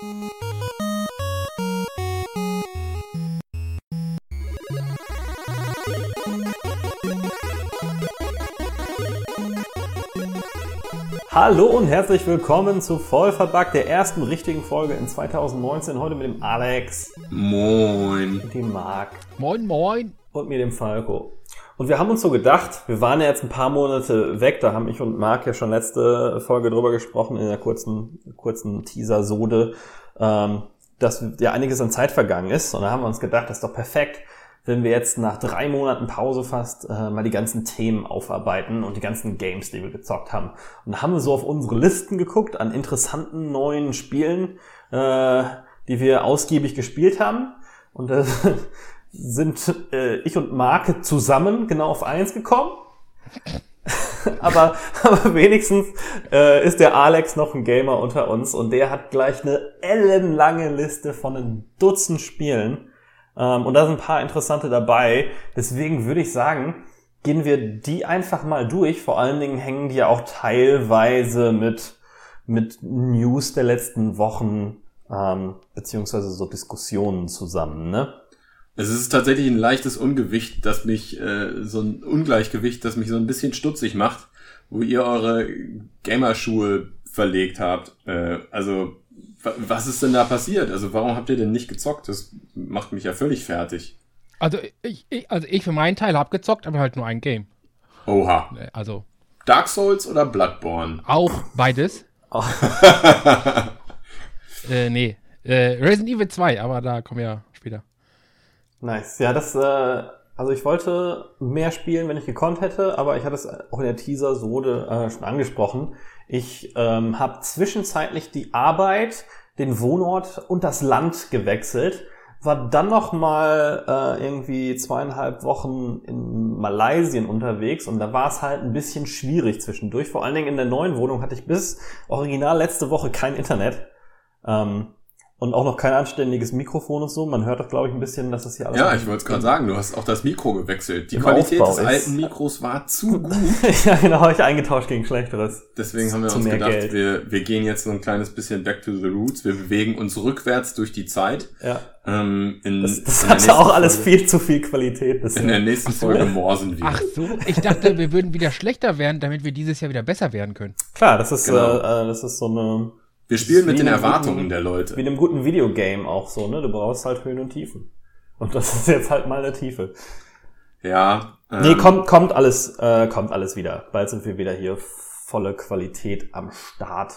Hallo und herzlich willkommen zu Vollverbackt, der ersten richtigen Folge in 2019. Heute mit dem Alex, Moin. dem Marc Moin, moin. und mir dem Falco. Und wir haben uns so gedacht, wir waren ja jetzt ein paar Monate weg, da haben ich und Marc ja schon letzte Folge drüber gesprochen, in der kurzen, kurzen Teaser-Sode, ähm, dass ja einiges an Zeit vergangen ist. Und da haben wir uns gedacht, das ist doch perfekt, wenn wir jetzt nach drei Monaten Pause fast äh, mal die ganzen Themen aufarbeiten und die ganzen Games, die wir gezockt haben. Und da haben wir so auf unsere Listen geguckt an interessanten neuen Spielen, äh, die wir ausgiebig gespielt haben. Und da sind äh, ich und Marc zusammen genau auf eins gekommen. aber, aber wenigstens äh, ist der Alex noch ein Gamer unter uns und der hat gleich eine ellenlange Liste von einem Dutzend Spielen. Ähm, und da sind ein paar interessante dabei. Deswegen würde ich sagen, gehen wir die einfach mal durch. Vor allen Dingen hängen die ja auch teilweise mit, mit News der letzten Wochen ähm, beziehungsweise so Diskussionen zusammen, ne? Es ist tatsächlich ein leichtes Ungewicht, das mich, äh, so ein Ungleichgewicht, das mich so ein bisschen stutzig macht, wo ihr eure Gamerschuhe verlegt habt. Äh, also, wa- was ist denn da passiert? Also, warum habt ihr denn nicht gezockt? Das macht mich ja völlig fertig. Also ich, ich, also ich für meinen Teil habe gezockt, aber halt nur ein Game. Oha. Also Dark Souls oder Bloodborne? auch beides. Äh, nee. Äh, Resident Evil 2, aber da kommen ja. Nice. Ja, das, äh, also ich wollte mehr spielen, wenn ich gekonnt hätte, aber ich hatte es auch in der Teaser-Sode äh, schon angesprochen. Ich ähm, habe zwischenzeitlich die Arbeit, den Wohnort und das Land gewechselt, war dann noch mal äh, irgendwie zweieinhalb Wochen in Malaysien unterwegs und da war es halt ein bisschen schwierig zwischendurch. Vor allen Dingen in der neuen Wohnung hatte ich bis original letzte Woche kein Internet. Ähm, und auch noch kein anständiges Mikrofon und so. Man hört doch, glaube ich, ein bisschen, dass das hier alles. Ja, ich wollte es gerade sagen, du hast auch das Mikro gewechselt. Die Qualität Aufbau des ist- alten Mikros war zu gut. ja, genau, habe ich eingetauscht gegen schlechteres. Deswegen haben wir Zu uns mehr gedacht, Geld. wir, wir gehen jetzt so ein kleines bisschen back to the roots. Wir bewegen uns rückwärts durch die Zeit. Ja. Ähm, in, Das, das in hatte auch alles Folge, viel zu viel Qualität. Das In der nächsten Folge morsen wir. Ach so, ich dachte, wir würden wieder schlechter werden, damit wir dieses Jahr wieder besser werden können. Klar, das ist, Genau. äh, äh, das ist so eine, wir spielen mit wie den Erwartungen guten- der wie Leute. in einem guten Videogame auch so, ne? Du brauchst halt Höhen und Tiefen. Und das ist jetzt halt mal eine Tiefe. Ja. Ähm, Nee, kommt, kommt alles, äh, kommt alles wieder. Bald sind wir wieder hier volle Qualität am Start.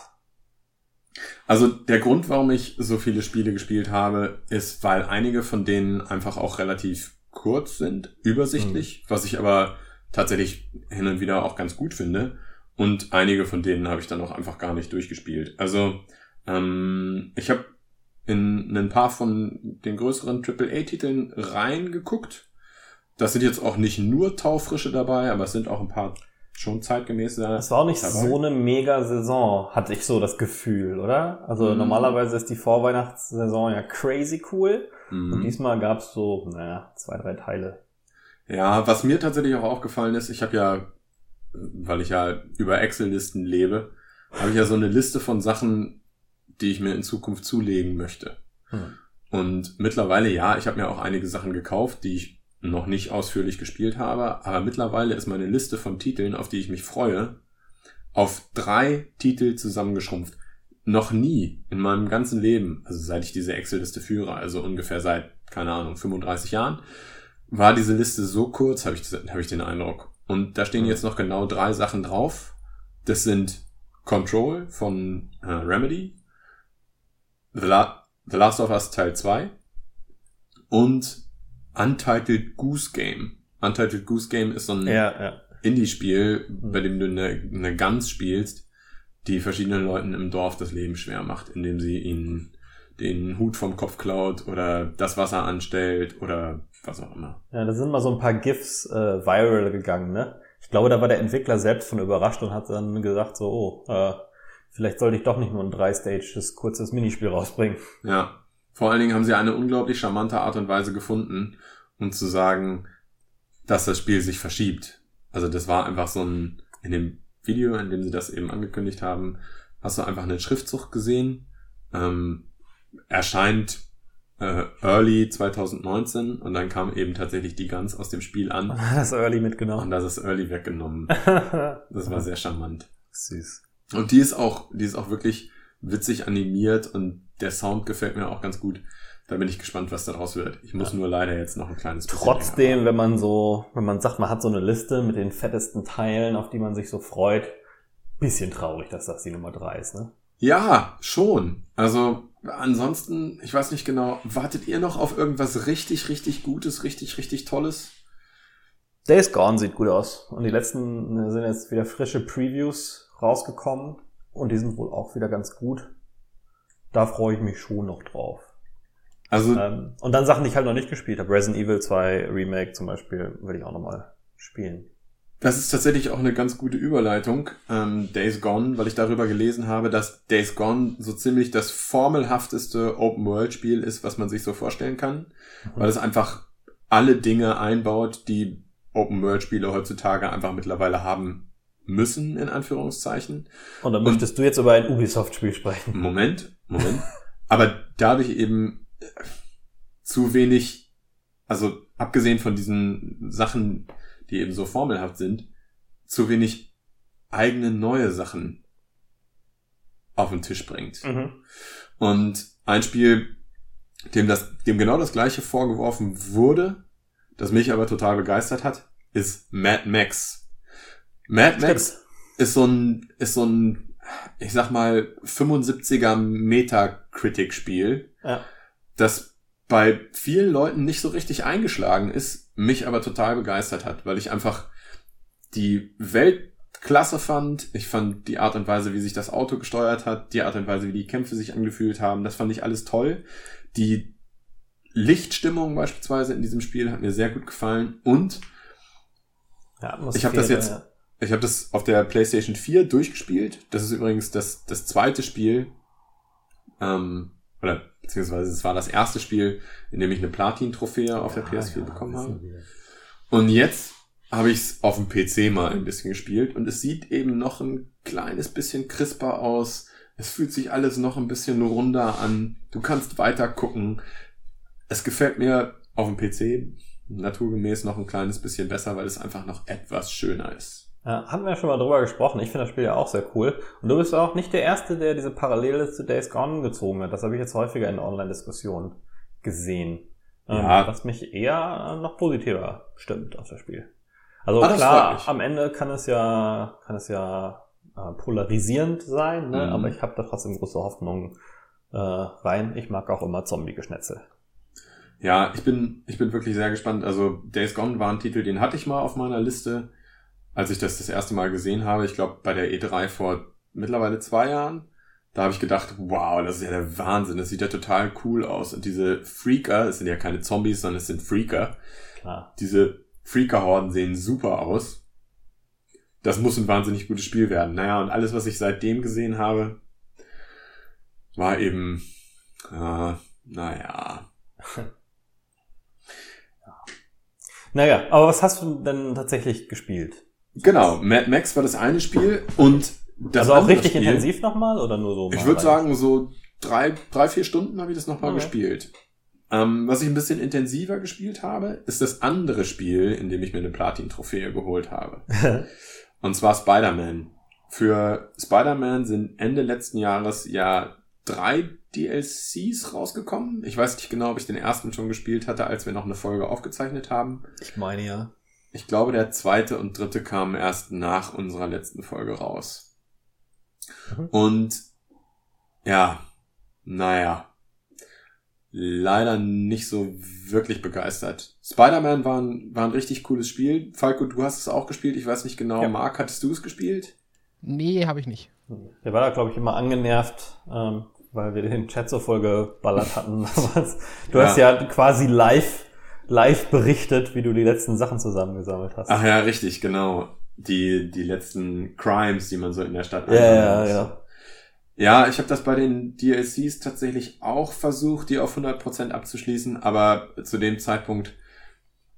Also der Grund, warum ich so viele Spiele gespielt habe, ist, weil einige von denen einfach auch relativ kurz sind, übersichtlich, was ich aber tatsächlich hin und wieder auch ganz gut finde. Und einige von denen habe ich dann auch einfach gar nicht durchgespielt. Also ähm, ich habe in ein paar von den größeren AAA-Titeln reingeguckt. Das sind jetzt auch nicht nur Taufrische dabei, aber es sind auch ein paar schon zeitgemäße. Es war auch nicht dabei. so eine mega Saison, hatte ich so das Gefühl, oder? Also Mhm. normalerweise ist die Vorweihnachtssaison ja crazy cool. Und Mhm. diesmal gab's so, naja, zwei, drei Teile. Ja, was mir tatsächlich auch aufgefallen ist, ich habe ja, weil ich ja über Excel-Listen lebe, habe ich ja so eine Liste von Sachen, die ich mir in Zukunft zulegen möchte. Hm. Und mittlerweile, ja, ich habe mir auch einige Sachen gekauft, die ich noch nicht ausführlich gespielt habe, aber mittlerweile ist meine Liste von Titeln, auf die ich mich freue, auf drei Titel zusammengeschrumpft. Noch nie in meinem ganzen Leben, also seit ich diese Excel-Liste führe, also ungefähr seit, keine Ahnung, 35 Jahren, war diese Liste so kurz, habe ich, hab ich den Eindruck. Und da stehen Mhm. jetzt noch genau drei Sachen drauf. Das sind Control von äh, Remedy, The, La The Last of Us Teil 2 und Untitled Goose Game. Untitled Goose Game ist so ein Ja, ja. Indie-Spiel, bei dem du eine, eine Gans spielst, die verschiedenen Leuten im Dorf das Leben schwer macht, indem sie ihnen den Hut vom Kopf klaut oder das Wasser anstellt oder was auch immer. Ja, da sind mal so ein paar GIFs äh, viral gegangen, ne? Ich glaube, da war der Entwickler selbst von überrascht und hat dann gesagt so, oh, äh, vielleicht sollte ich doch nicht nur ein drei-stages kurzes Minispiel rausbringen. Ja. Vor allen Dingen haben sie eine unglaublich charmante Art und Weise gefunden, um zu sagen, dass das Spiel sich verschiebt. Also das war einfach so ein, in dem Video, in dem sie das eben angekündigt haben, hast du einfach einen Schriftzug gesehen, ähm, erscheint äh, Early 2019 und dann kam eben tatsächlich die Gans aus dem Spiel an Das Early und mitgenommen. das ist Early weggenommen. Das war sehr charmant. Süß. Und die ist auch, die ist auch wirklich witzig animiert und der Sound gefällt mir auch ganz gut. Da bin ich gespannt, was daraus wird. Ich muss nur leider jetzt noch ein kleines bisschen Trotzdem, wenn man so, wenn man sagt, man hat so eine Liste mit den fettesten Teilen, auf die man sich so freut, bisschen traurig, dass das die Nummer drei ist, ne? Ja, schon. Also ansonsten, ich weiß nicht genau, wartet ihr noch auf irgendwas richtig, richtig Gutes, richtig, richtig Tolles? Days Gone sieht gut aus. Und die letzten sind jetzt wieder frische Previews rausgekommen. Und die sind wohl auch wieder ganz gut. Da freue ich mich schon noch drauf. Also Ähm, und dann Sachen, die ich halt noch nicht gespielt habe. Resident Evil 2 Remake zum Beispiel, will ich auch nochmal spielen. Das ist tatsächlich auch eine ganz gute Überleitung. Ähm, Days Gone, weil ich darüber gelesen habe, dass Days Gone so ziemlich das formelhafteste Open-World-Spiel ist, was man sich so vorstellen kann. Weil es einfach alle Dinge einbaut, die Open-World-Spiele heutzutage einfach mittlerweile haben müssen, in Anführungszeichen. Und dann Und- möchtest du jetzt über ein Ubisoft-Spiel sprechen. Moment, Moment. Aber da habe ich eben äh, zu wenig, also abgesehen von diesen Sachen, die eben so formelhaft sind, zu wenig eigene neue Sachen auf den Tisch bringt. Mhm. Und ein Spiel, dem das, dem genau das gleiche vorgeworfen wurde, das mich aber total begeistert hat, ist Mad Max. Mad Max Stimmt. ist so ein, ist so ein, ich sag mal, 75er Metacritic-Spiel, Ja. das bei vielen Leuten nicht so richtig eingeschlagen ist, mich aber total begeistert hat, weil ich einfach die Welt klasse fand. Ich fand die Art und Weise, wie sich das Auto gesteuert hat, die Art und Weise, wie die Kämpfe sich angefühlt haben, das fand ich alles toll. Die Lichtstimmung beispielsweise in diesem Spiel hat mir sehr gut gefallen und Ja, Ich hab das jetzt- ja. ich habe das auf der PlayStation 4 durchgespielt. Das ist übrigens das, das zweite Spiel, ähm, oder beziehungsweise es war das erste Spiel, in dem ich eine Platin-Trophäe auf der Ah, PS4 ja, bekommen habe. Und jetzt habe ich es auf dem PC mal ein bisschen gespielt und es sieht eben noch ein kleines bisschen crisper aus. Es fühlt sich alles noch ein bisschen runder an. Du kannst weiter gucken. Es gefällt mir auf dem PC naturgemäß noch ein kleines bisschen besser, weil es einfach noch etwas schöner ist. Ja, hatten wir schon mal drüber gesprochen. Ich finde das Spiel ja auch sehr cool. Und du bist auch nicht der Erste, der diese Parallele zu Days Gone gezogen hat. Das habe ich jetzt häufiger in Online-Diskussionen gesehen. Ähm, Ja. Was mich eher noch positiver stimmt auf das Spiel. Also Ah, klar, am Ende kann es ja, kann es ja äh, polarisierend sein, ne? Mhm. aber ich habe da trotzdem große Hoffnung äh, rein. Ich mag auch immer Zombie-Geschnetzel. Ja, ich bin, ich bin wirklich sehr gespannt. Also Days Gone war ein Titel, den hatte ich mal auf meiner Liste, als ich das das erste Mal gesehen habe. Ich glaube bei der E3 vor mittlerweile zwei Jahren. Da habe ich gedacht, wow, das ist ja der Wahnsinn. Das sieht ja total cool aus. Und diese Freaker, es sind ja keine Zombies, sondern es sind Freaker. Klar. Diese Freaker-Horden sehen super aus. Das muss ein wahnsinnig gutes Spiel werden. Naja, und alles, was ich seitdem gesehen habe, war eben, äh, naja, Naja, aber was hast du denn tatsächlich gespielt? Genau, Mad Max war das eine Spiel und das also auch andere richtig Spiel, intensiv nochmal oder nur so? Ich würde sagen, so drei, drei, vier Stunden habe ich das nochmal Okay. gespielt. Ähm, was ich ein bisschen intensiver gespielt habe, ist das andere Spiel, in dem ich mir eine Platin-Trophäe geholt habe. Und zwar Spider-Man. Für Spider-Man sind Ende letzten Jahres ja drei DLCs rausgekommen. Ich weiß nicht genau, ob ich den ersten schon gespielt hatte, als wir noch eine Folge aufgezeichnet haben. ich meine ja. Ich glaube, der zweite und dritte kamen erst nach unserer letzten Folge raus. Mhm. Und ja, naja, leider nicht so wirklich begeistert. Spider-Man war ein, war ein richtig cooles Spiel. Falco, du hast es auch gespielt. Ich weiß nicht genau. Ja. Marc, hattest du es gespielt? Nee, habe ich nicht. Der war da, glaube ich, immer angenervt, ähm, weil wir den Chat so voll geballert hatten. du Ja. hast ja quasi live, live berichtet, wie du die letzten Sachen zusammengesammelt hast. Ach ja, richtig, genau. Die, die letzten Crimes, die man so in der Stadt ja, ja, ja. Ja, ich habe das bei den DLCs tatsächlich auch versucht, die auf 100% abzuschließen, aber zu dem Zeitpunkt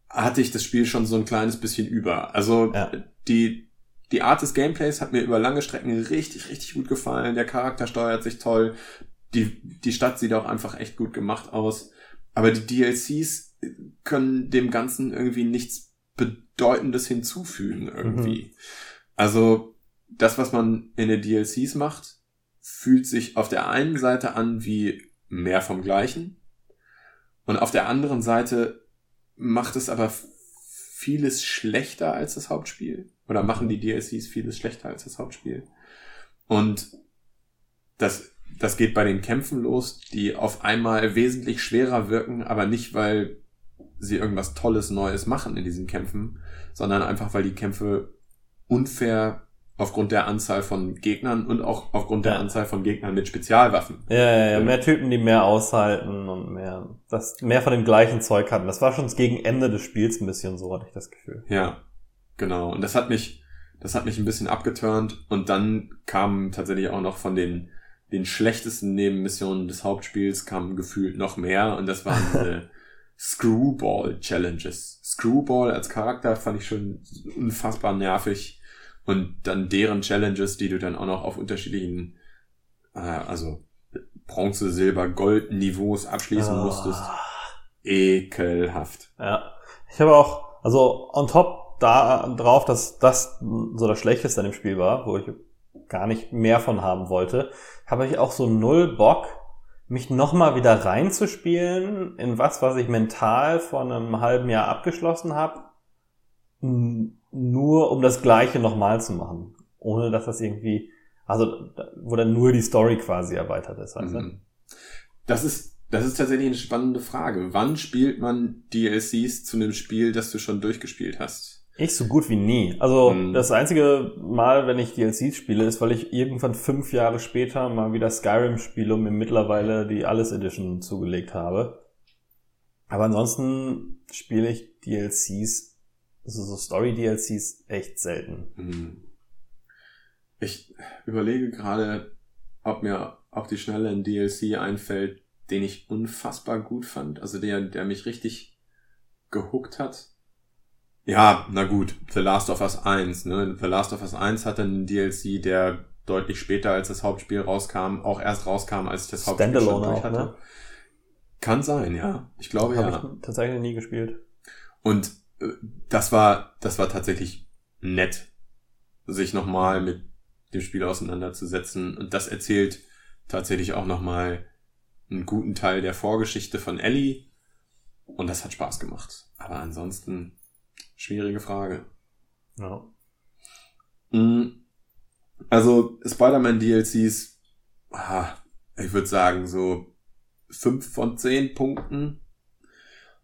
hatte ich das Spiel schon so ein kleines bisschen über. Also Ja. die, die Art des Gameplays hat mir über lange Strecken richtig, richtig gut gefallen. Der Charakter steuert sich toll. die, die Stadt sieht auch einfach echt gut gemacht aus. Aber die DLCs können dem Ganzen irgendwie nichts Bedeutendes hinzufügen irgendwie. Mhm. Also das, was man in den DLCs macht, fühlt sich auf der einen Seite an wie mehr vom Gleichen. Und auf der anderen Seite macht es aber vieles schlechter als das Hauptspiel. Oder machen die DLCs vieles schlechter als das Hauptspiel. Und das, das geht bei den Kämpfen los, die auf einmal wesentlich schwerer wirken, aber nicht, weil sie irgendwas Tolles, Neues machen in diesen Kämpfen, sondern einfach, weil die Kämpfe unfair aufgrund der Anzahl von Gegnern und auch aufgrund der ja. Anzahl von Gegnern mit Spezialwaffen. Ja, ja, ja, mehr Typen, die mehr aushalten und mehr, das, mehr von dem gleichen Zeug hatten. Das war schon gegen Ende des Spiels ein bisschen so, hatte ich das Gefühl. Ja, genau. Und das hat mich, das hat mich ein bisschen abgeturnt und dann kam tatsächlich auch noch von den, den schlechtesten Nebenmissionen des Hauptspiels kam gefühlt noch mehr und das waren diese Screwball Challenges. Screwball als Charakter fand ich schon unfassbar nervig und dann deren Challenges, die du dann auch noch auf unterschiedlichen, äh, also Bronze, Silber, Gold Niveaus abschließen oh. musstest. Ekelhaft. Ja. Ich habe auch, also on top da drauf, dass das so das Schlechteste an dem Spiel war, wo ich gar nicht mehr von haben wollte, habe ich auch so null Bock, mich nochmal wieder reinzuspielen in was, was ich mental vor einem halben Jahr abgeschlossen habe nur um das Gleiche nochmal zu machen. Ohne dass das irgendwie, also, wo dann nur die Story quasi erweitert ist, weißt mhm. Das ist, das ist tatsächlich eine spannende Frage. Wann spielt man DLCs zu einem Spiel, das du schon durchgespielt hast? Ich so gut wie nie. Also mhm. das einzige Mal, wenn ich DLCs spiele, ist, weil ich irgendwann fünf Jahre später mal wieder Skyrim spiele und mir mittlerweile die Alles Edition zugelegt habe. Aber ansonsten spiele ich DLCs also so Story-DLCs echt selten. Mhm. Ich überlege gerade, ob mir auf die Schnelle ein DLC einfällt, den ich unfassbar gut fand, also der, der mich richtig gehuckt hat. Ja, na gut, The Last of Us 1, ne? The Last of Us 1 hatte einen DLC, der deutlich später als das Hauptspiel rauskam, auch erst rauskam, als ich das Hauptspiel schon durch hatte. Auch, ne? Kann sein, ja. Ich glaube Hab ja. Ich tatsächlich nie gespielt. Und das war, das war tatsächlich nett, sich nochmal mit dem Spiel auseinanderzusetzen. Und das erzählt tatsächlich auch nochmal einen guten Teil der Vorgeschichte von Ellie. Und das hat Spaß gemacht. Aber ansonsten, schwierige Frage. Ja. Mm, also, Spider-Man DLCs, ich würde sagen, so fünf von zehn Punkten.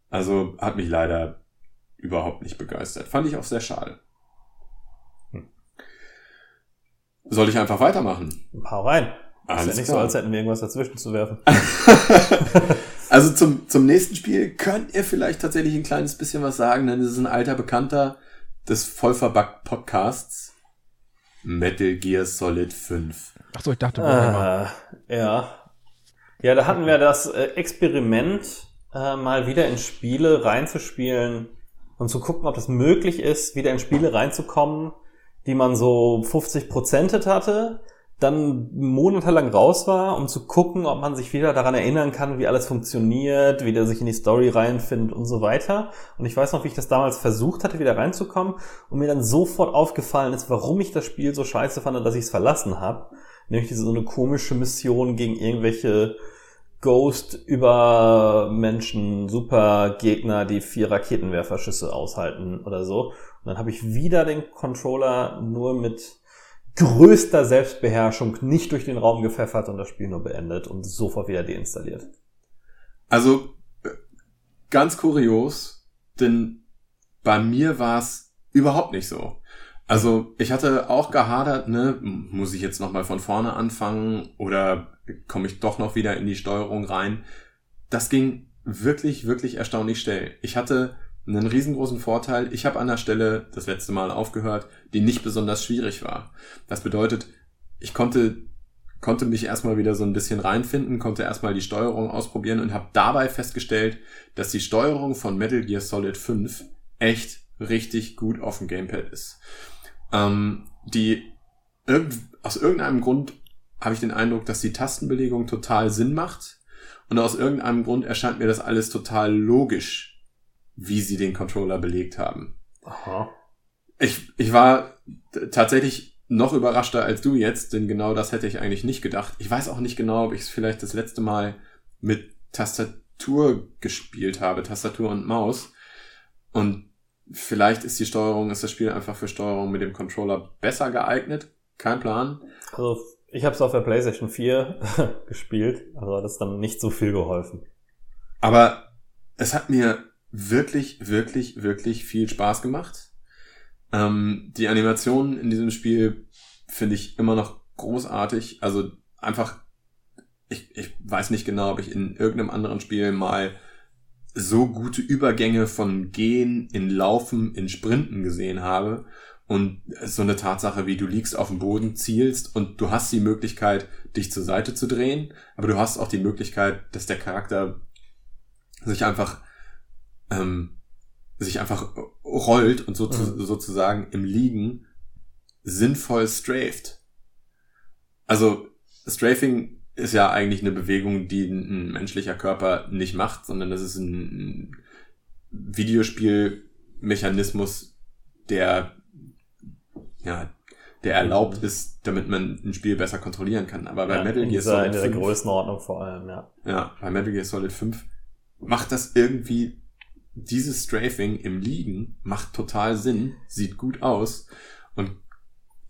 Also, hat mich leider überhaupt nicht begeistert. Fand ich auch sehr schade. Hm. Soll ich einfach weitermachen? Hau rein. Alles ist ja nicht klar. so, als hätten wir irgendwas dazwischen zu werfen. also zum, zum nächsten Spiel könnt ihr vielleicht tatsächlich ein kleines bisschen was sagen, denn es ist ein alter Bekannter des Vollverbackt Podcasts. Metal Gear Solid 5. Ach so, ich dachte, ah, ja. Ja, da hatten wir das äh, Experiment, äh, mal wieder in Spiele reinzuspielen, und zu gucken, ob das möglich ist, wieder in Spiele reinzukommen, die man so 50 Prozentet hatte, dann monatelang raus war, um zu gucken, ob man sich wieder daran erinnern kann, wie alles funktioniert, wie der sich in die Story reinfindet und so weiter. Und ich weiß noch, wie ich das damals versucht hatte, wieder reinzukommen und mir dann sofort aufgefallen ist, warum ich das Spiel so scheiße fand, dass ich es verlassen habe. Nämlich diese so eine komische Mission gegen irgendwelche Ghost über Menschen, super Gegner, die vier Raketenwerferschüsse aushalten oder so. Und dann habe ich wieder den Controller nur mit größter Selbstbeherrschung nicht durch den Raum gepfeffert und das Spiel nur beendet und sofort wieder deinstalliert. Also ganz kurios, denn bei mir war es überhaupt nicht so. Also ich hatte auch gehadert, ne, muss ich jetzt nochmal von vorne anfangen oder komme ich doch noch wieder in die Steuerung rein. Das ging wirklich, wirklich erstaunlich schnell. Ich hatte einen riesengroßen Vorteil. Ich habe an der Stelle das letzte Mal aufgehört, die nicht besonders schwierig war. Das bedeutet, ich konnte konnte mich erstmal wieder so ein bisschen reinfinden, konnte erstmal die Steuerung ausprobieren und habe dabei festgestellt, dass die Steuerung von Metal Gear Solid 5 echt richtig gut auf dem Gamepad ist. Ähm, die irg aus irgendeinem Grund habe ich den Eindruck, dass die Tastenbelegung total Sinn macht. Und aus irgendeinem Grund erscheint mir das alles total logisch, wie sie den Controller belegt haben. Aha. Ich, ich war tatsächlich noch überraschter als du jetzt, denn genau das hätte ich eigentlich nicht gedacht. Ich weiß auch nicht genau, ob ich es vielleicht das letzte Mal mit Tastatur gespielt habe, Tastatur und Maus. Und vielleicht ist die Steuerung, ist das Spiel einfach für Steuerung mit dem Controller besser geeignet. Kein Plan. Also ich habe es auf der PlayStation 4 gespielt, also hat es dann nicht so viel geholfen. Aber es hat mir wirklich, wirklich, wirklich viel Spaß gemacht. Ähm, die Animationen in diesem Spiel finde ich immer noch großartig. Also einfach, ich, ich weiß nicht genau, ob ich in irgendeinem anderen Spiel mal so gute Übergänge von Gehen in Laufen in Sprinten gesehen habe. Und so eine Tatsache wie du liegst auf dem Boden, zielst und du hast die Möglichkeit, dich zur Seite zu drehen, aber du hast auch die Möglichkeit, dass der Charakter sich einfach ähm, sich einfach rollt und so mhm. sozusagen im Liegen sinnvoll straft. Also Strafing ist ja eigentlich eine Bewegung, die ein menschlicher Körper nicht macht, sondern das ist ein Videospielmechanismus, der ja, der erlaubt mhm. ist, damit man ein Spiel besser kontrollieren kann. Aber bei ja, Metal Gear Solid in dieser 5, Größenordnung vor allem, ja. Ja, bei Metal Gear Solid 5 macht das irgendwie dieses Strafing im Liegen macht total Sinn, sieht gut aus und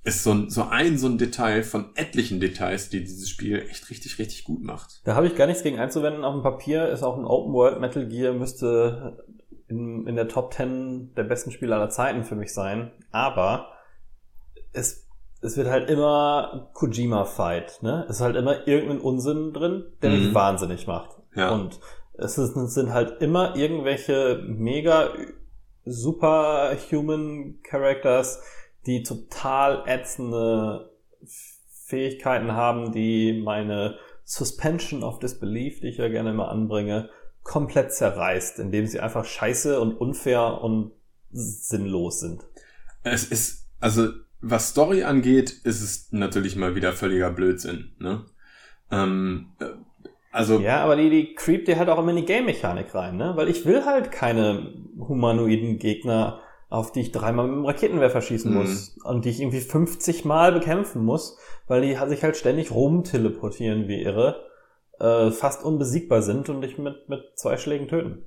ist so ein, so ein, so ein Detail von etlichen Details, die dieses Spiel echt richtig, richtig gut macht. Da habe ich gar nichts gegen einzuwenden. Auf dem Papier ist auch ein Open World Metal Gear müsste in, in der Top 10 der besten Spiele aller Zeiten für mich sein. Aber es, es wird halt immer Kojima-Fight, ne? Es ist halt immer irgendein Unsinn drin, der mich mhm. wahnsinnig macht. Ja. Und es, sind halt immer irgendwelche mega superhuman Characters, die total ätzende Fähigkeiten haben, die meine Suspension of Disbelief, die ich ja gerne immer anbringe, komplett zerreißt, indem sie einfach scheiße und unfair und sinnlos sind. Es ist, also was Story angeht, ist es natürlich mal wieder völliger Blödsinn. Ne? Ähm, also ja, aber die, die creept dir halt auch immer in die Game-Mechanik rein, ne? Weil ich will halt keine humanoiden Gegner, auf die ich dreimal mit dem Raketenwerfer schießen mhm. muss und die ich irgendwie 50 Mal bekämpfen muss, weil die sich halt ständig rumteleportieren wie irre, äh, fast unbesiegbar sind und dich mit, mit zwei Schlägen töten.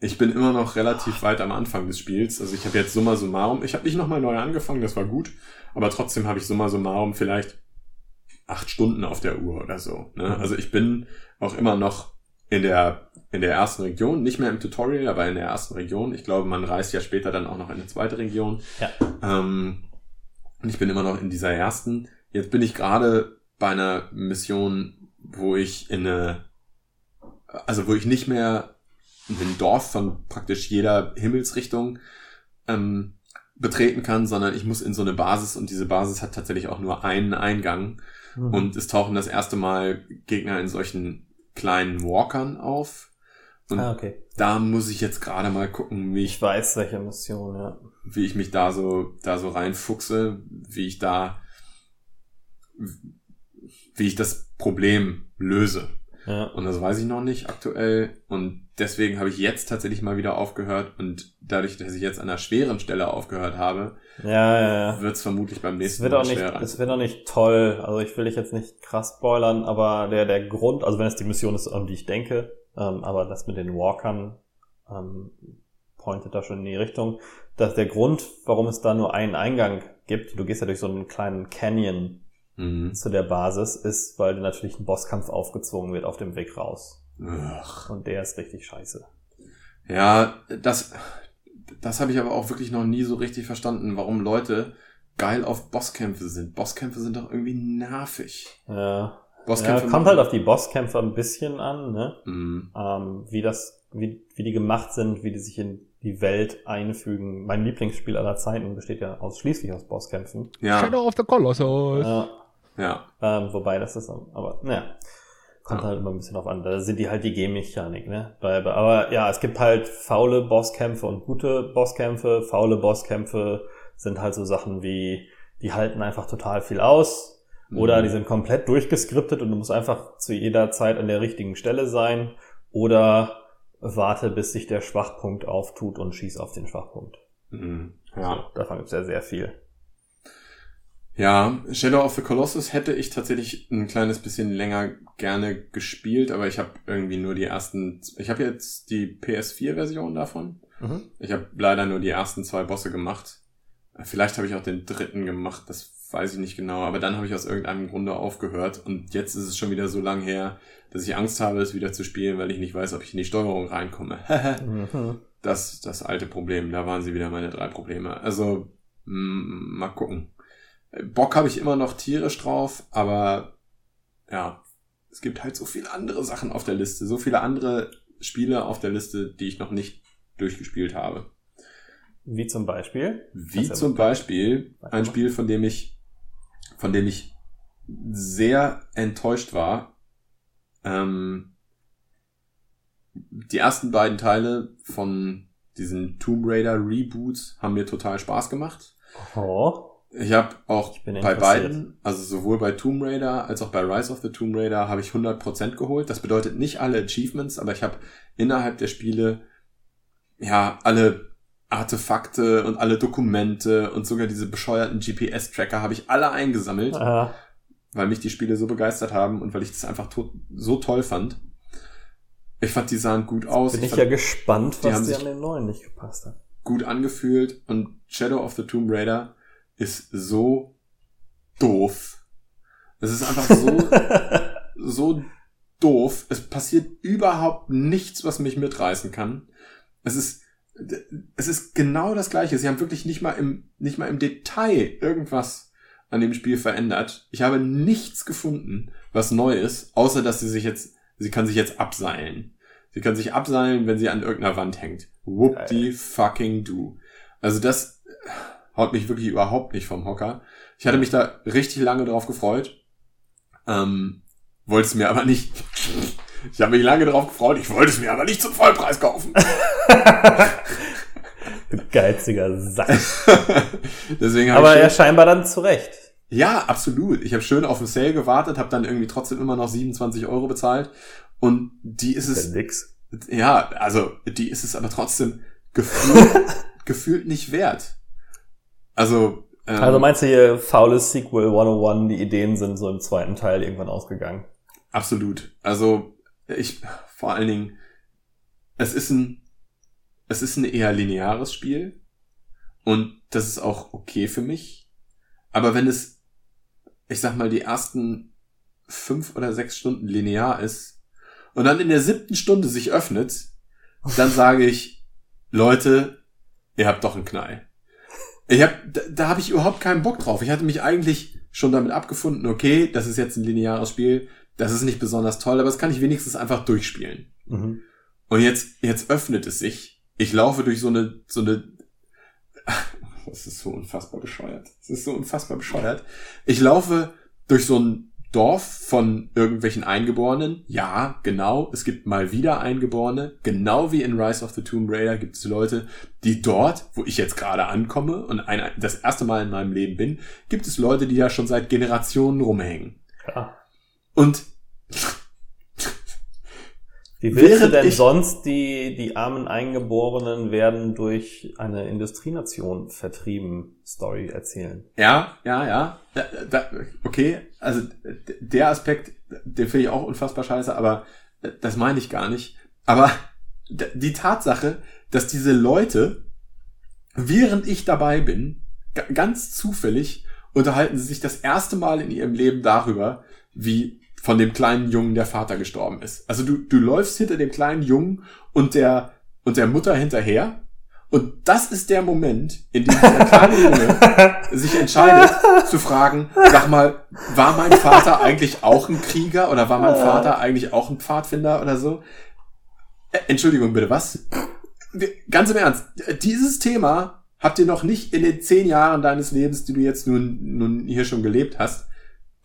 Ich bin immer noch relativ weit am Anfang des Spiels. Also ich habe jetzt summa summarum, ich habe nicht nochmal neu angefangen, das war gut, aber trotzdem habe ich summa summarum vielleicht acht Stunden auf der Uhr oder so. Ne? Mhm. Also ich bin auch immer noch in der, in der ersten Region, nicht mehr im Tutorial, aber in der ersten Region. Ich glaube, man reist ja später dann auch noch in eine zweite Region. Ja. Ähm, und ich bin immer noch in dieser ersten. Jetzt bin ich gerade bei einer Mission, wo ich in eine, also wo ich nicht mehr ein Dorf von praktisch jeder Himmelsrichtung ähm, betreten kann, sondern ich muss in so eine Basis und diese Basis hat tatsächlich auch nur einen Eingang. Mhm. Und es tauchen das erste Mal Gegner in solchen kleinen Walkern auf. Und ah, okay. da muss ich jetzt gerade mal gucken, wie ich, ich weiß, welche Mission, ja. Wie ich mich da so, da so reinfuchse, wie ich da, wie ich das Problem löse. Ja. Und das weiß ich noch nicht aktuell. Und deswegen habe ich jetzt tatsächlich mal wieder aufgehört. Und dadurch, dass ich jetzt an einer schweren Stelle aufgehört habe, ja, ja, ja. wird es vermutlich beim nächsten es wird Mal auch nicht, schwerer. Es wird auch nicht toll. Also ich will dich jetzt nicht krass spoilern, aber der, der Grund, also wenn es die Mission ist, an die ich denke, ähm, aber das mit den Walkern ähm, pointet da schon in die Richtung, dass der Grund, warum es da nur einen Eingang gibt, du gehst ja durch so einen kleinen Canyon mhm. zu der Basis ist, weil dir natürlich ein Bosskampf aufgezwungen wird auf dem Weg raus. Ugh. Und der ist richtig scheiße. Ja, das, das habe ich aber auch wirklich noch nie so richtig verstanden, warum Leute geil auf Bosskämpfe sind. Bosskämpfe sind doch irgendwie nervig. Ja. Bosskämpfe ja, kommt halt auf die Bosskämpfe ein bisschen an, ne? Mhm. Ähm, wie das, wie, wie die gemacht sind, wie die sich in die Welt einfügen. Mein Lieblingsspiel aller Zeiten besteht ja ausschließlich aus Bosskämpfen. Ja. Shadow of the Colossus. Ja. Ja. Ähm, wobei das ist, aber naja, kommt ja. halt immer ein bisschen auf an. Da sind die halt die Game-Mechanik, ne? Aber ja, es gibt halt faule Bosskämpfe und gute Bosskämpfe. Faule Bosskämpfe sind halt so Sachen wie, die halten einfach total viel aus Oder Mhm. die sind komplett durchgeskriptet und du musst einfach zu jeder Zeit an der richtigen Stelle sein. Oder warte, bis sich der Schwachpunkt auftut und schieß auf den Schwachpunkt. Mhm. Ja. davon gibt's ja sehr viel. Ja, Shadow of the Colossus hätte ich tatsächlich ein kleines bisschen länger gerne gespielt, aber ich habe irgendwie nur die ersten. Ich habe jetzt die PS4-Version davon. Mhm. Ich habe leider nur die ersten zwei Bosse gemacht. Vielleicht habe ich auch den dritten gemacht, das weiß ich nicht genau. Aber dann habe ich aus irgendeinem Grunde aufgehört. Und jetzt ist es schon wieder so lang her, dass ich Angst habe, es wieder zu spielen, weil ich nicht weiß, ob ich in die Steuerung reinkomme. Mhm. das das alte Problem. Da waren sie wieder meine drei Probleme. Also mal gucken. Bock habe ich immer noch tierisch drauf, aber ja, es gibt halt so viele andere Sachen auf der Liste, so viele andere Spiele auf der Liste, die ich noch nicht durchgespielt habe. Wie zum Beispiel? Wie zum Beispiel ein. Spiel, von dem ich, von dem ich sehr enttäuscht war. Ähm, die ersten beiden Teile von diesen Tomb Raider Reboots haben mir total Spaß gemacht. Oh. Ich habe auch Ich bei beiden, also sowohl bei Tomb Raider als auch bei Rise of the Tomb Raider, habe ich 100% geholt. Das bedeutet nicht alle Achievements, aber ich habe innerhalb der Spiele ja alle Artefakte und alle Dokumente und sogar diese bescheuerten GPS-Tracker habe ich alle eingesammelt, Aha. weil mich die Spiele so begeistert haben und weil ich das einfach to so toll fand. Ich fand, die sahen gut aus. Bin ich fand, ja gespannt, die was haben dir sich- an den neuen nicht gepasst hat. gut angefühlt und Shadow of the Tomb Raider ist so doof. Es ist einfach so, so doof. Es passiert überhaupt nichts, was mich mitreißen kann. Es ist, es ist genau das Gleiche. Sie haben wirklich nicht mal im, nicht mal im Detail irgendwas an dem Spiel verändert. Ich habe nichts gefunden, was neu ist, außer dass sie sich jetzt, sie kann sich jetzt abseilen. Sie kann sich abseilen, wenn sie an irgendeiner Wand hängt. Whoopty fucking do. Also das haut mich wirklich überhaupt nicht vom Hocker. Ich hatte mich da richtig lange drauf gefreut. Ähm, wollte es mir aber nicht. Ich habe mich lange drauf gefreut, ich wollte es mir aber nicht zum Vollpreis kaufen. Geiziger Sack. Deswegen Aber ich ja, scheinbar dann zurecht. ja, absolut. Ich habe schön auf den Sale gewartet, habe dann irgendwie trotzdem immer noch 27 Euro bezahlt. Und die ist es, nix. ja, also die ist es aber trotzdem gefühlt, gefühlt nicht wert. Also, ähm, Also meinst du hier faules Sequel 101, die Ideen sind so im zweiten Teil irgendwann ausgegangen? Absolut. Also ich vor allen Dingen, es ist ein, es ist ein eher lineares Spiel und das ist auch okay für mich. Aber wenn es, ich sag mal, die ersten fünf oder sechs Stunden linear ist und dann in der siebten Stunde sich öffnet, dann sage ich, Leute, ihr habt doch einen Knall. Ich hab, da, da habe ich überhaupt keinen Bock drauf. Ich hatte mich eigentlich schon damit abgefunden, okay, das ist jetzt ein lineares Spiel, das ist nicht besonders toll, aber das kann ich wenigstens einfach durchspielen. Mhm. Und jetzt, jetzt öffnet es sich. Ich laufe durch so eine, so eine, das ist so unfassbar bescheuert. Das ist so unfassbar bescheuert. Ich laufe durch so ein Dorf von irgendwelchen Eingeborenen. Ja, genau. Es gibt mal wieder Eingeborene. Genau wie in Rise of the Tomb Raider gibt es Leute, die dort, wo ich jetzt gerade ankomme und ein, das erste Mal in meinem Leben bin, gibt es Leute, die da schon seit Generationen rumhängen. Ja. Und Wie willst du denn sonst die, die armen Eingeborenen werden durch eine Industrienation vertrieben Story erzählen? Ja, ja, ja. Da, da, okay, also der Aspekt, den finde ich auch unfassbar scheiße, aber das meine ich gar nicht. Aber die Tatsache, dass diese Leute, während ich dabei bin, ga- ganz zufällig unterhalten sie sich das erste Mal in ihrem Leben darüber, wie von dem kleinen Jungen der Vater gestorben ist. Also du, du läufst hinter dem kleinen Jungen und der, und der Mutter hinterher. Und das ist der Moment, in dem dieser kleine Junge sich entscheidet zu fragen, sag mal, war mein Vater eigentlich auch ein Krieger oder war mein Vater eigentlich auch ein Pfadfinder oder so? Äh, Entschuldigung bitte, was? Ganz im Ernst, dieses Thema habt ihr noch nicht in den zehn Jahren deines Lebens, die du jetzt nun, nun hier schon gelebt hast,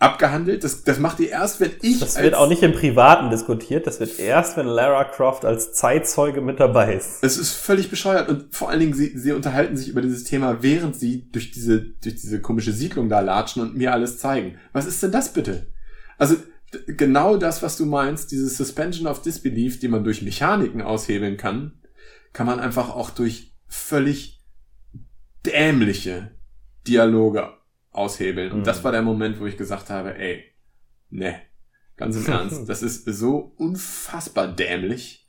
abgehandelt. Das, das macht ihr erst, wenn ich. Das wird auch nicht im Privaten diskutiert, das wird erst, wenn Lara Croft als Zeitzeuge mit dabei ist. Es ist völlig bescheuert und vor allen Dingen, sie, sie unterhalten sich über dieses Thema, während sie durch diese, durch diese komische Siedlung da latschen und mir alles zeigen. Was ist denn das bitte? Also, genau das, was du meinst, diese Suspension of Disbelief, die man durch Mechaniken aushebeln kann, kann man einfach auch durch völlig dämliche Dialoge aushebeln. Und mhm. das war der Moment, wo ich gesagt habe, ey, ne, ganz im Ernst, das ist so unfassbar dämlich,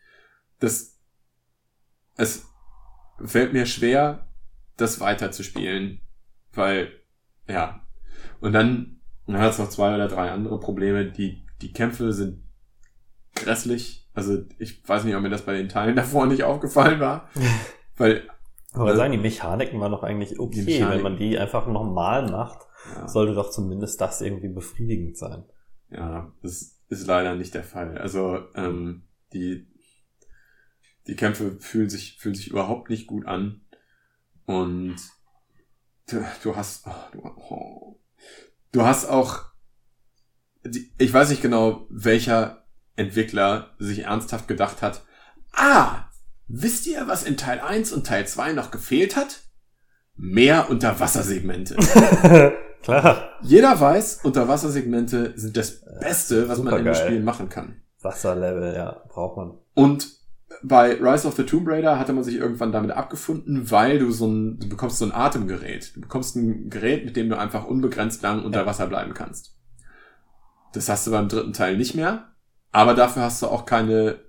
dass es fällt mir schwer, das weiterzuspielen, weil, ja. Und dann, dann hat es noch zwei oder drei andere Probleme. Die, die Kämpfe sind grässlich. Also ich weiß nicht, ob mir das bei den Teilen davor nicht aufgefallen war. weil aber ne? sagen, die Mechaniken waren doch eigentlich okay. Wenn man die einfach normal macht, ja. sollte doch zumindest das irgendwie befriedigend sein. Ja, das ist leider nicht der Fall. Also ähm, die, die Kämpfe fühlen sich, fühlen sich überhaupt nicht gut an. Und du, du hast, oh, du, oh, du hast auch, die, ich weiß nicht genau, welcher Entwickler sich ernsthaft gedacht hat, ah, Wisst ihr, was in Teil 1 und Teil 2 noch gefehlt hat? Mehr Unterwassersegmente. Klar. Jeder weiß, Unterwassersegmente sind das Beste, was man in den Spielen machen kann. Wasserlevel, ja, braucht man. Und bei Rise of the Tomb Raider hatte man sich irgendwann damit abgefunden, weil du so ein, du bekommst so ein Atemgerät. Du bekommst ein Gerät, mit dem du einfach unbegrenzt lang unter Wasser bleiben kannst. Das hast du beim dritten Teil nicht mehr, aber dafür hast du auch keine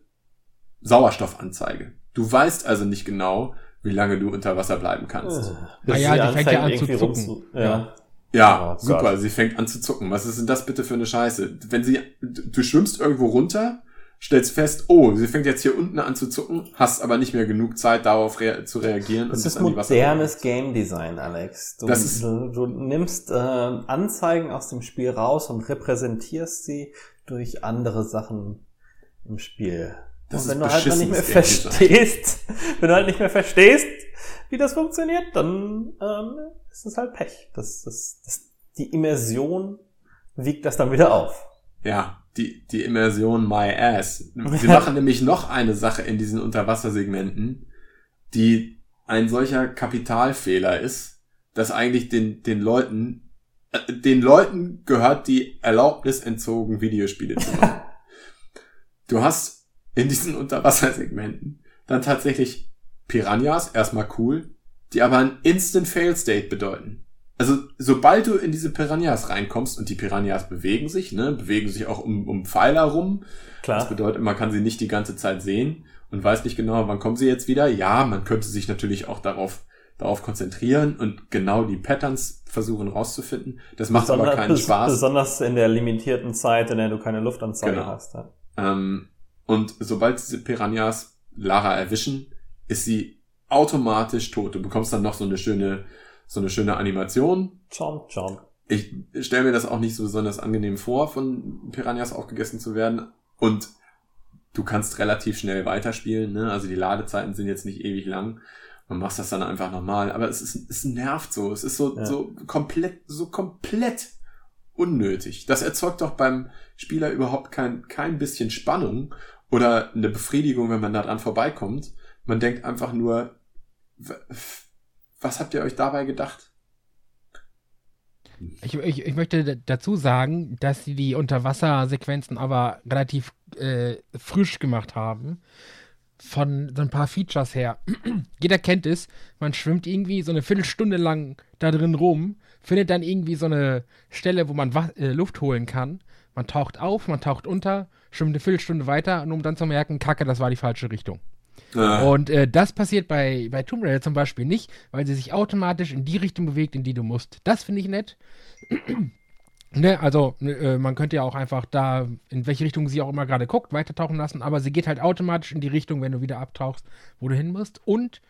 Sauerstoffanzeige. Du weißt also nicht genau, wie lange du unter Wasser bleiben kannst. Ah ja, die fängt ja an zu zucken. ja. Ja, oh, super, Gott. sie fängt an zu zucken. Was ist denn das bitte für eine Scheiße? Wenn sie, du schwimmst irgendwo runter, stellst fest, oh, sie fängt jetzt hier unten an zu zucken, hast aber nicht mehr genug Zeit, darauf rea zu reagieren. Das ist modernes Game Design, Alex. Du, das du, du nimmst äh, Anzeigen aus dem Spiel raus und repräsentierst sie durch andere Sachen im Spiel. Das und wenn du halt nicht mehr verstehst, wenn du halt nicht mehr verstehst, wie das funktioniert, dann ähm, ist es halt Pech. Das, das, das, die Immersion wiegt das dann wieder auf. Ja, die, die Immersion my ass. Sie machen nämlich noch eine Sache in diesen Unterwassersegmenten, die ein solcher Kapitalfehler ist, dass eigentlich den, den Leuten, äh, den Leuten gehört die Erlaubnis entzogen, Videospiele zu machen. du hast in diesen Unterwassersegmenten dann tatsächlich Piranhas, erstmal cool, die aber ein Instant Fail State bedeuten. Also, sobald du in diese Piranhas reinkommst und die Piranhas bewegen sich, ne, bewegen sich auch um, um Pfeiler rum. Klar. Das bedeutet, man kann sie nicht die ganze Zeit sehen und weiß nicht genau, wann kommen sie jetzt wieder. Ja, man könnte sich natürlich auch darauf, darauf konzentrieren und genau die Patterns versuchen rauszufinden. Das macht besonders, aber keinen Spaß. Besonders in der limitierten Zeit, in der du keine Luftanzeige genau. hast. Ja. Ähm, und sobald diese Piranhas Lara erwischen, ist sie automatisch tot. Du bekommst dann noch so eine schöne, so eine schöne Animation. Chomp, chomp. Ich stelle mir das auch nicht so besonders angenehm vor, von Piranhas aufgegessen zu werden. Und du kannst relativ schnell weiterspielen, ne? Also die Ladezeiten sind jetzt nicht ewig lang. Man machst das dann einfach nochmal. Aber es ist, es nervt so. Es ist so, ja. so komplett, so komplett unnötig. Das erzeugt doch beim Spieler überhaupt kein, kein bisschen Spannung oder eine Befriedigung, wenn man da dran vorbeikommt. Man denkt einfach nur, was habt ihr euch dabei gedacht? Ich, ich, ich möchte dazu sagen, dass sie die Unterwassersequenzen aber relativ äh, frisch gemacht haben. Von so ein paar Features her. Jeder kennt es. Man schwimmt irgendwie so eine Viertelstunde lang da drin rum, findet dann irgendwie so eine Stelle, wo man äh, Luft holen kann. Man taucht auf, man taucht unter, schwimmt eine Viertelstunde weiter, um dann zu merken, Kacke, das war die falsche Richtung. Ah. Und äh, das passiert bei, bei Tomb Raider zum Beispiel nicht, weil sie sich automatisch in die Richtung bewegt, in die du musst. Das finde ich nett. ne, also ne, äh, man könnte ja auch einfach da, in welche Richtung sie auch immer gerade guckt, weitertauchen lassen, aber sie geht halt automatisch in die Richtung, wenn du wieder abtauchst, wo du hin musst. Und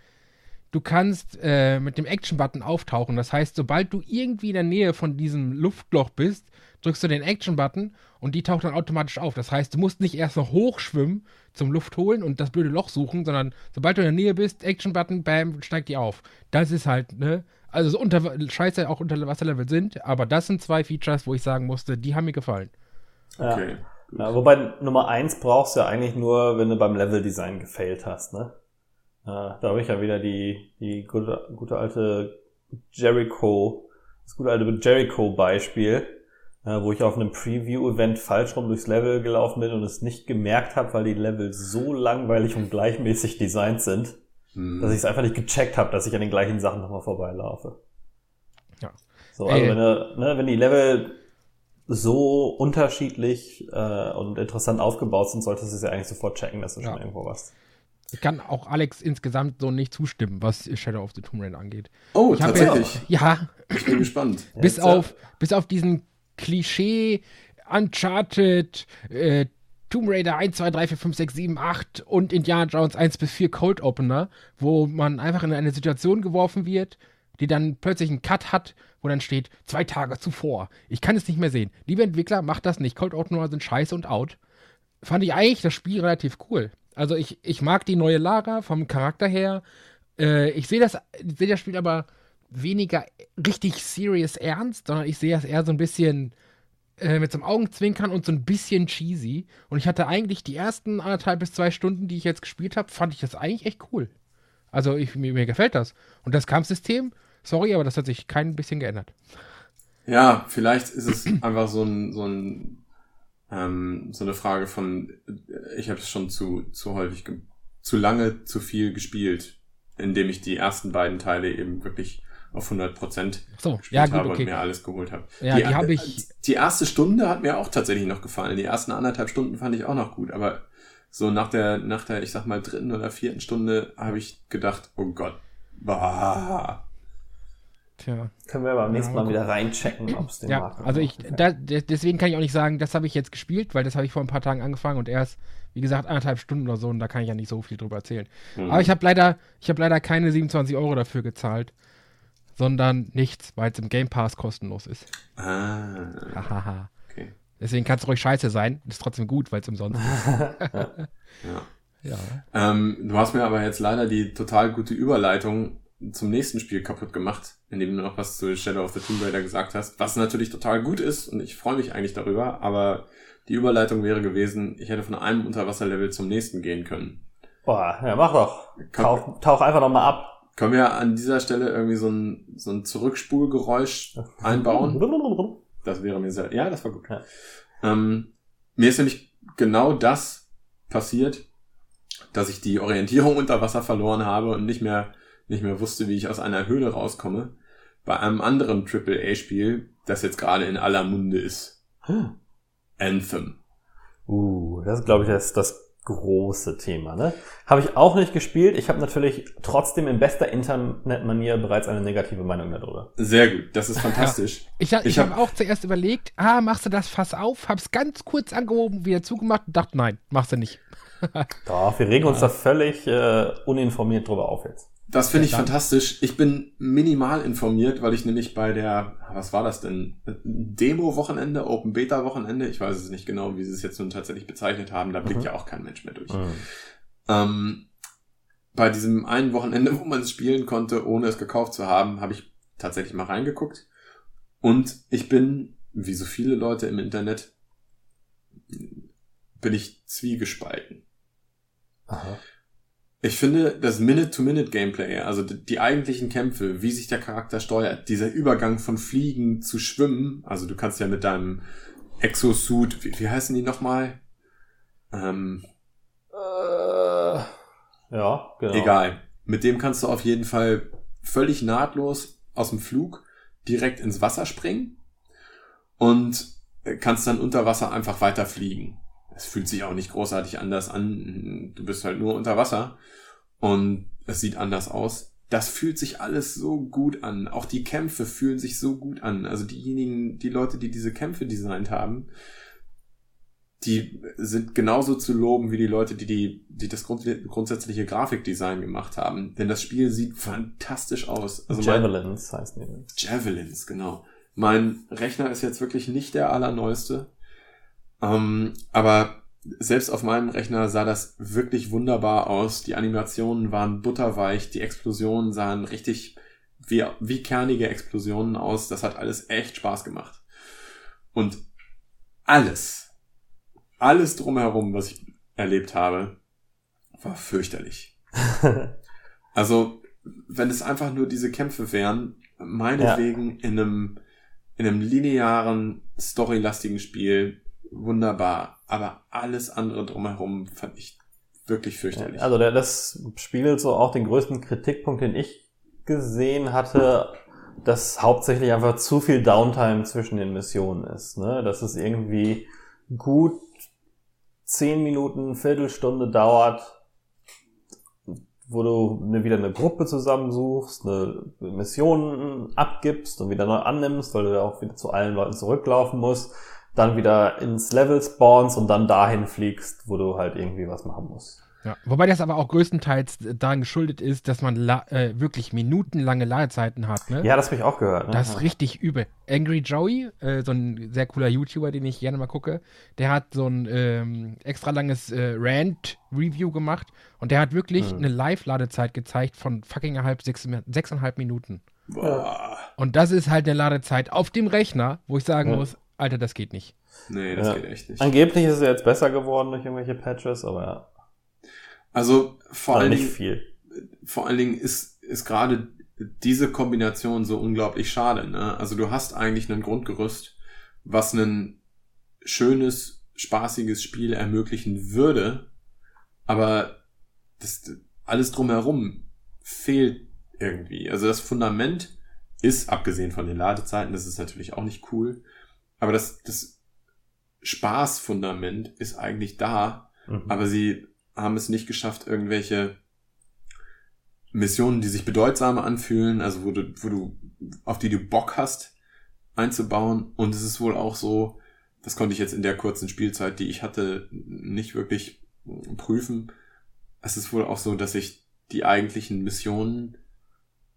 du kannst äh, mit dem Action-Button auftauchen. Das heißt, sobald du irgendwie in der Nähe von diesem Luftloch bist, drückst du den Action-Button und die taucht dann automatisch auf. Das heißt, du musst nicht erst noch hochschwimmen zum Luft holen und das blöde Loch suchen, sondern sobald du in der Nähe bist, Action-Button, bam, steigt die auf. Das ist halt, ne? also unter scheiße auch unter Wasserlevel sind, aber das sind zwei Features, wo ich sagen musste, die haben mir gefallen. Okay. Ja. ja wobei Nummer eins brauchst du ja eigentlich nur, wenn du beim Leveldesign gefailt hast, ne? Äh, da habe ich ja wieder die, die gute, gute alte Jericho, das gute alte Jericho-Beispiel, äh, wo ich auf einem Preview-Event falsch rum durchs Level gelaufen bin und es nicht gemerkt habe, weil die Level so langweilig und gleichmäßig designt sind, hm. dass ich es einfach nicht gecheckt habe, dass ich an den gleichen Sachen nochmal vorbeilaufe. Ja. So, also wenn, ne, wenn die Level so unterschiedlich äh, und interessant aufgebaut sind, solltest du es ja eigentlich sofort checken, dass du ja. schon irgendwo warst. Ich kann auch Alex insgesamt so nicht zustimmen, was Shadow of the Tomb Raider angeht. Oh, ich tatsächlich? Ja. Ich bin gespannt. bis, auf, bis auf diesen Klischee Uncharted, äh, Tomb Raider 1, 2, 3, 4, 5, 6, 7, 8 und Indiana Jones 1 bis 4 Cold Opener, wo man einfach in eine Situation geworfen wird, die dann plötzlich einen Cut hat, wo dann steht, zwei Tage zuvor. Ich kann es nicht mehr sehen. Liebe Entwickler, macht das nicht. Cold Opener sind scheiße und out. Fand ich eigentlich das Spiel relativ cool. Also ich, ich mag die neue Lara vom Charakter her. Äh, ich sehe das, seh das Spiel aber weniger richtig serious ernst, sondern ich sehe das eher so ein bisschen äh, mit so einem Augenzwinkern und so ein bisschen cheesy. Und ich hatte eigentlich die ersten anderthalb bis zwei Stunden, die ich jetzt gespielt habe, fand ich das eigentlich echt cool. Also ich, mir, mir gefällt das. Und das Kampfsystem, sorry, aber das hat sich kein bisschen geändert. Ja, vielleicht ist es einfach so ein, so ein ähm, so eine Frage von, ich habe es schon zu, zu häufig, zu lange, zu viel gespielt, indem ich die ersten beiden Teile eben wirklich auf 100 Prozent so, ja, gut, habe okay. und mir alles geholt habe. Ja, die, die habe ich. Die erste Stunde hat mir auch tatsächlich noch gefallen. Die ersten anderthalb Stunden fand ich auch noch gut, aber so nach der, nach der, ich sag mal, dritten oder vierten Stunde habe ich gedacht, oh Gott, bah. Tja. Können wir beim nächsten Mal wieder reinchecken, ob es den ja, Markt Also ich, da, deswegen kann ich auch nicht sagen, das habe ich jetzt gespielt, weil das habe ich vor ein paar Tagen angefangen und erst, wie gesagt, anderthalb Stunden oder so und da kann ich ja nicht so viel drüber erzählen. Mhm. Aber ich habe leider, ich habe leider keine 27 Euro dafür gezahlt, sondern nichts, weil es im Game Pass kostenlos ist. Ah. Hahaha. okay. Deswegen kann es ruhig scheiße sein, ist trotzdem gut, weil es umsonst ist. ja. ja. Ähm, du hast mir aber jetzt leider die total gute Überleitung zum nächsten Spiel kaputt gemacht, indem du noch was zu Shadow of the Tomb Raider gesagt hast, was natürlich total gut ist und ich freue mich eigentlich darüber, aber die Überleitung wäre gewesen, ich hätte von einem Unterwasserlevel zum nächsten gehen können. Boah, ja, mach doch. Tauch, tauch einfach noch mal ab. Können wir an dieser Stelle irgendwie so ein, so ein Zurückspulgeräusch einbauen? Das wäre mir sehr, ja, das war gut. Ja. Ähm, mir ist nämlich genau das passiert, dass ich die Orientierung unter Wasser verloren habe und nicht mehr nicht mehr wusste, wie ich aus einer Höhle rauskomme, bei einem anderen AAA-Spiel, das jetzt gerade in aller Munde ist. Hm. Anthem. Uh, das ist, glaube ich, das, das große Thema. Ne? Habe ich auch nicht gespielt. Ich habe natürlich trotzdem in bester Internetmanier bereits eine negative Meinung darüber. Sehr gut, das ist fantastisch. Ja. Ich, ich, ich habe hab auch zuerst überlegt, ah, machst du das Fass auf? Hab's ganz kurz angehoben, wieder zugemacht und dachte, nein, machst du nicht. Doch, wir regen uns da völlig äh, uninformiert drüber auf jetzt. Das finde ich dann. fantastisch. Ich bin minimal informiert, weil ich nämlich bei der, was war das denn? Demo-Wochenende, Open-Beta-Wochenende, ich weiß es nicht genau, wie sie es jetzt nun tatsächlich bezeichnet haben, da blickt mhm. ja auch kein Mensch mehr durch. Mhm. Ähm, bei diesem einen Wochenende, wo man es spielen konnte, ohne es gekauft zu haben, habe ich tatsächlich mal reingeguckt. Und ich bin, wie so viele Leute im Internet, bin ich zwiegespalten. Aha. Ich finde, das Minute-to-Minute-Gameplay, also die eigentlichen Kämpfe, wie sich der Charakter steuert, dieser Übergang von Fliegen zu Schwimmen, also du kannst ja mit deinem Exosuit, wie, wie heißen die nochmal? Ähm, äh, ja, genau. Egal. Mit dem kannst du auf jeden Fall völlig nahtlos aus dem Flug direkt ins Wasser springen und kannst dann unter Wasser einfach weiter fliegen es fühlt sich auch nicht großartig anders an. Du bist halt nur unter Wasser und es sieht anders aus. Das fühlt sich alles so gut an. Auch die Kämpfe fühlen sich so gut an. Also diejenigen, die Leute, die diese Kämpfe designt haben, die sind genauso zu loben wie die Leute, die, die, die das grund, grundsätzliche Grafikdesign gemacht haben. Denn das Spiel sieht fantastisch aus. Also Javelins heißt die. Javelins, genau. Mein Rechner ist jetzt wirklich nicht der allerneueste. Ähm, aber selbst auf meinem Rechner sah das wirklich wunderbar aus. Die Animationen waren butterweich, die Explosionen sahen richtig wie, wie kernige Explosionen aus. Das hat alles echt Spaß gemacht. Und alles, alles drumherum, was ich erlebt habe, war fürchterlich. also, wenn es einfach nur diese Kämpfe wären, meinetwegen ja. in einem, in einem linearen, storylastigen Spiel, wunderbar. Aber alles andere drumherum fand ich wirklich fürchterlich. Also das spiegelt so auch den größten Kritikpunkt, den ich gesehen hatte, dass hauptsächlich einfach zu viel Downtime zwischen den Missionen ist. Ne? Dass es irgendwie gut zehn Minuten, Viertelstunde dauert, wo du eine, wieder eine Gruppe zusammensuchst, eine Mission abgibst und wieder neu annimmst, weil du ja auch wieder zu allen Leuten zurücklaufen musst, dann wieder ins Level spawnst und dann dahin fliegst, wo du halt irgendwie was machen musst. Ja, wobei das aber auch größtenteils daran geschuldet ist, dass man äh, wirklich minutenlange Ladezeiten hat. Ne? Ja, das habe ich auch gehört. Ne? Das ist richtig übel. Angry Joey, äh, so ein sehr cooler YouTuber, den ich gerne mal gucke, der hat so ein ähm, extra langes äh, Rant-Review gemacht und der hat wirklich mhm. eine Live-Ladezeit gezeigt von fucking halb sechs, sechseinhalb Minuten. Boah. Und das ist halt eine Ladezeit auf dem Rechner, wo ich sagen ja. muss, Alter, das geht nicht. Nee, das ja. geht echt nicht. Angeblich ist es jetzt besser geworden durch irgendwelche Patches, aber ja. Also vor allen Dingen, viel. vor allen Dingen ist, ist gerade diese Kombination so unglaublich schade. Ne? Also du hast eigentlich ein Grundgerüst, was ein schönes, spaßiges Spiel ermöglichen würde, aber das, alles drumherum fehlt irgendwie. Also das Fundament ist, abgesehen von den Ladezeiten, das ist natürlich auch nicht cool, aber das, das Spaßfundament ist eigentlich da, mhm. aber sie haben es nicht geschafft, irgendwelche Missionen, die sich bedeutsam anfühlen, also wo du, wo du, auf die du Bock hast, einzubauen. Und es ist wohl auch so, das konnte ich jetzt in der kurzen Spielzeit, die ich hatte, nicht wirklich prüfen. Es ist wohl auch so, dass sich die eigentlichen Missionen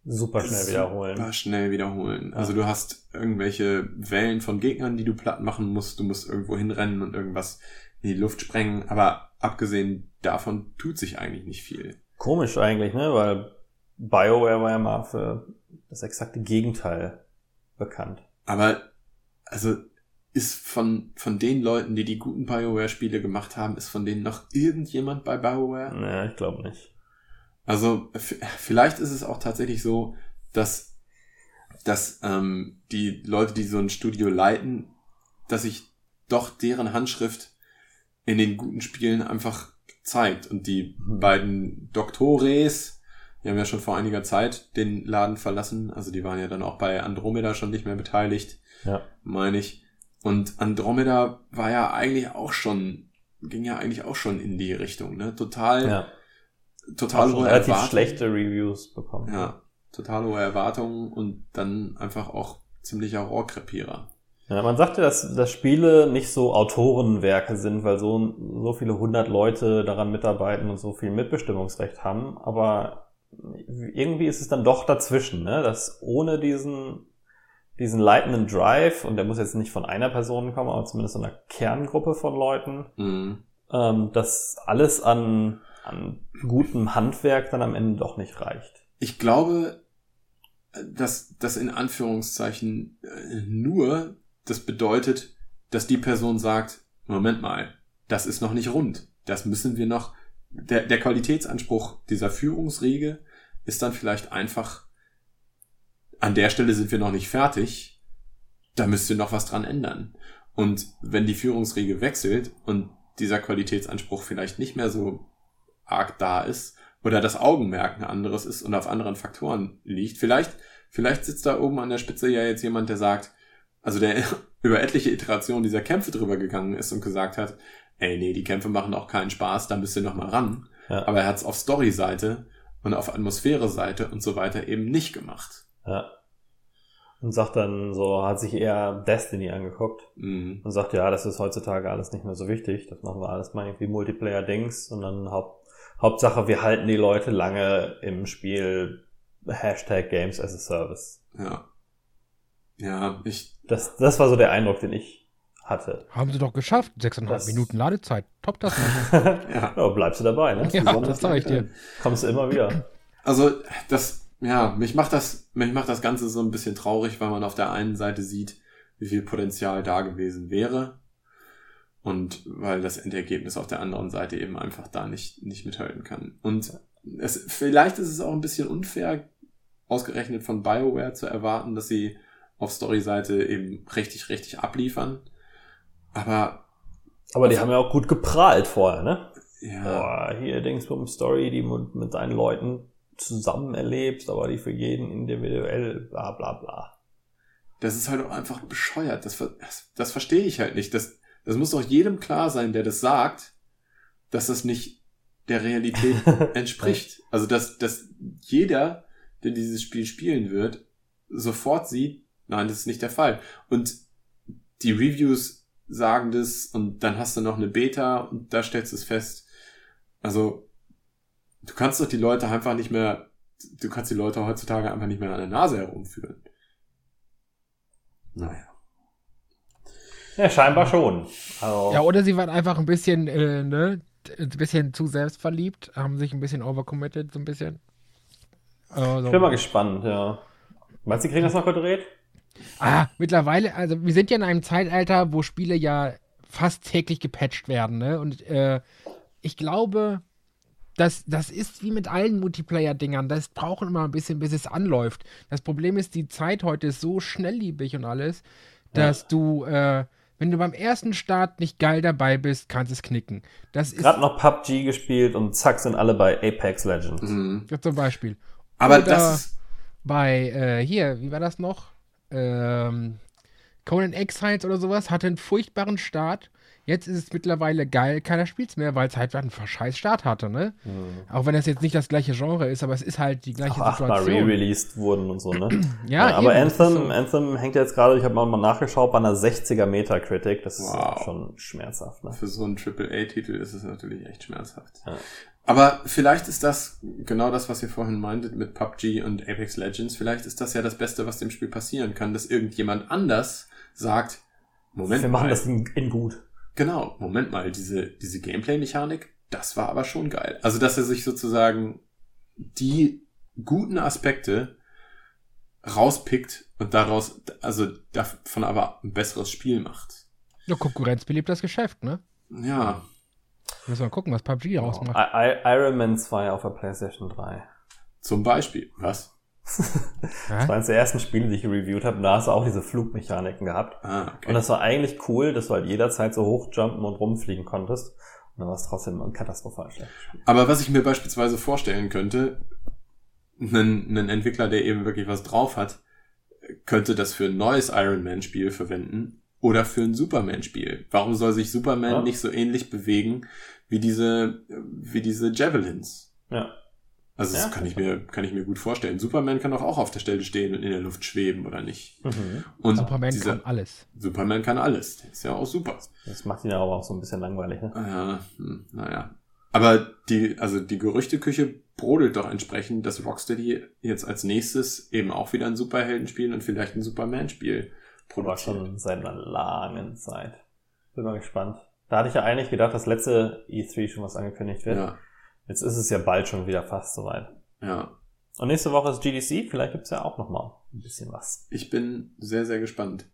super schnell wiederholen. Super schnell wiederholen. Also du hast irgendwelche Wellen von Gegnern, die du platt machen musst. Du musst irgendwo hinrennen und irgendwas in die Luft sprengen. Aber abgesehen davon tut sich eigentlich nicht viel. Komisch eigentlich, ne? Weil BioWare war ja mal für das exakte Gegenteil bekannt. Aber, also, ist von, von den Leuten, die die guten BioWare-Spiele gemacht haben, ist von denen noch irgendjemand bei BioWare? Naja, ich glaube nicht. Also, vielleicht ist es auch tatsächlich so, dass, dass ähm, die Leute, die so ein Studio leiten, dass sich doch deren Handschrift in den guten Spielen einfach zeigt. Und die beiden Doktores, die haben ja schon vor einiger Zeit den Laden verlassen. Also die waren ja dann auch bei Andromeda schon nicht mehr beteiligt, ja. meine ich. Und Andromeda war ja eigentlich auch schon, ging ja eigentlich auch schon in die Richtung, ne? Total, ja. Total hohe relativ Erwartungen. schlechte Reviews bekommen. Ja, total hohe Erwartungen und dann einfach auch ziemlicher Rohrkrepierer. Ja, man sagte, dass, dass Spiele nicht so Autorenwerke sind, weil so, so viele hundert Leute daran mitarbeiten und so viel Mitbestimmungsrecht haben. Aber irgendwie ist es dann doch dazwischen, ne? dass ohne diesen, diesen leitenden Drive, und der muss jetzt nicht von einer Person kommen, aber zumindest einer Kerngruppe von Leuten, mhm. ähm, dass alles an, an gutem Handwerk dann am Ende doch nicht reicht. Ich glaube, dass das in Anführungszeichen äh, nur das bedeutet, dass die Person sagt, Moment mal, das ist noch nicht rund. Das müssen wir noch, der, der Qualitätsanspruch dieser Führungsriege ist dann vielleicht einfach, an der Stelle sind wir noch nicht fertig, da müsst ihr noch was dran ändern. Und wenn die Führungsriege wechselt und dieser Qualitätsanspruch vielleicht nicht mehr so arg da ist oder das Augenmerk ein anderes ist und auf anderen Faktoren liegt, vielleicht, vielleicht sitzt da oben an der Spitze ja jetzt jemand, der sagt, also der über etliche Iterationen dieser Kämpfe drüber gegangen ist und gesagt hat, ey, nee, die Kämpfe machen auch keinen Spaß, da müsst ihr noch mal ran. Ja. Aber er hat es auf Story-Seite und auf Atmosphäre-Seite und so weiter eben nicht gemacht. Ja. Und sagt dann so, hat sich eher Destiny angeguckt mhm. und sagt, ja, das ist heutzutage alles nicht mehr so wichtig. Das machen wir alles mal irgendwie Multiplayer-Dings und dann Haupt, Hauptsache, wir halten die Leute lange im Spiel Hashtag Games as a Service. Ja. Ja, ich. Das, das war so der Eindruck, den ich hatte. Haben sie doch geschafft. Sechseinhalb Minuten Ladezeit. Top das. ja. ja, bleibst du dabei, ne? Ja, das sag ich dir. Kommst du immer wieder. Also, das, ja, mich macht das, mich macht das Ganze so ein bisschen traurig, weil man auf der einen Seite sieht, wie viel Potenzial da gewesen wäre. Und weil das Endergebnis auf der anderen Seite eben einfach da nicht, nicht mithalten kann. Und es, vielleicht ist es auch ein bisschen unfair, ausgerechnet von BioWare zu erwarten, dass sie auf Story-Seite eben richtig, richtig abliefern. Aber. Aber die haben ja auch gut geprahlt vorher, ne? Ja. Boah, hier Dingsbum Story, die mit, mit deinen Leuten zusammen erlebst, aber die für jeden individuell, bla bla bla. Das ist halt auch einfach bescheuert. Das, das, das verstehe ich halt nicht. Das, das muss doch jedem klar sein, der das sagt, dass das nicht der Realität entspricht. Also, dass, dass jeder, der dieses Spiel spielen wird, sofort sieht, nein, das ist nicht der Fall. Und die Reviews sagen das und dann hast du noch eine Beta und da stellst du es fest. Also, du kannst doch die Leute einfach nicht mehr, du kannst die Leute heutzutage einfach nicht mehr an der Nase herumführen. Naja. Ja, scheinbar schon. Also, Ja, oder sie waren einfach ein bisschen, äh, ne, ein bisschen zu selbstverliebt, haben sich ein bisschen overcommitted, so ein bisschen. Also, ich bin mal gespannt, ja. Meinst du, die kriegen das noch gedreht? ah, mittlerweile, also wir sind ja in einem Zeitalter, wo Spiele ja fast täglich gepatcht werden, ne? Und äh, ich glaube, das, das ist wie mit allen Multiplayer-Dingern. Das braucht immer ein bisschen, bis es anläuft. Das Problem ist, die Zeit heute ist so schnelllebig und alles, dass du, äh, wenn du beim ersten Start nicht geil dabei bist, kannst es knicken. Das ist Gerade noch PUBG gespielt und zack sind alle bei Apex Legends. Mhm. ja, zum Beispiel. Aber Oder- das ist, Bei, äh, hier, wie war das noch? Ähm, Conan Exiles oder sowas hatte einen furchtbaren Start. Jetzt ist es mittlerweile geil, keiner spielt's mehr, weil es halt einen scheiß Start hatte, ne? Auch wenn das jetzt nicht das gleiche Genre ist, aber es ist halt die gleiche achtmal Situation. re-released wurden und so, ne? Ja, aber eben, Anthem, so. Anthem hängt jetzt gerade, ich habe mal nachgeschaut, bei einer 60er Metacritic. Das ist Wow. schon schmerzhaft, ne? für so einen AAA-Titel ist es natürlich echt schmerzhaft. Ja. Aber vielleicht ist das genau das, was ihr vorhin meintet mit PUBG und Apex Legends. Vielleicht ist das ja das Beste, was dem Spiel passieren kann, dass irgendjemand anders sagt, Moment Wir machen mal, das in, in gut. Genau, Moment mal, diese, diese Gameplay-Mechanik, das war aber schon geil. Also, dass er sich sozusagen die guten Aspekte rauspickt und daraus, also davon aber ein besseres Spiel macht. Ja, Konkurrenz belebt das Geschäft, ne? Ja, Müssen wir gucken, was PUBG I rausmacht. I Iron Man 2 auf der PlayStation 3. zum Beispiel. Was? Das war eines der ersten Spiele, die ich reviewed habe. und Da hast du auch diese Flugmechaniken gehabt. Ah, okay. Und das war eigentlich cool, dass du halt jederzeit so hochjumpen und rumfliegen konntest. Und dann war es trotzdem katastrophal schlecht. Aber was ich mir beispielsweise vorstellen könnte, ein, ein Entwickler, der eben wirklich was drauf hat, könnte das für ein neues Iron Man Spiel verwenden oder für ein Superman Spiel. Warum soll sich Superman Ja. nicht so ähnlich bewegen wie diese, wie diese Javelins? Ja. Also das Ja, kann ich mir, kann ich mir gut vorstellen. Superman kann doch auch auf der Stelle stehen und in der Luft schweben, oder nicht? Mhm. Und Superman dieser, kann alles. Superman kann alles. Der ist ja auch super. Das macht ihn aber auch so ein bisschen langweilig, ne? Ja, hm, naja. Aber die, also die Gerüchteküche brodelt doch entsprechend, dass Rocksteady jetzt als nächstes eben auch wieder ein Superheldenspiel und vielleicht ein Superman-Spiel Aber produziert. schon seit einer langen Zeit. Bin mal gespannt. Da hatte ich ja eigentlich gedacht, dass letzte E3 schon was angekündigt wird. Ja, Jetzt ist es ja bald schon wieder fast soweit. ja. Und nächste Woche ist GDC, vielleicht gibt's ja auch noch mal ein bisschen was. Ich bin sehr, sehr gespannt.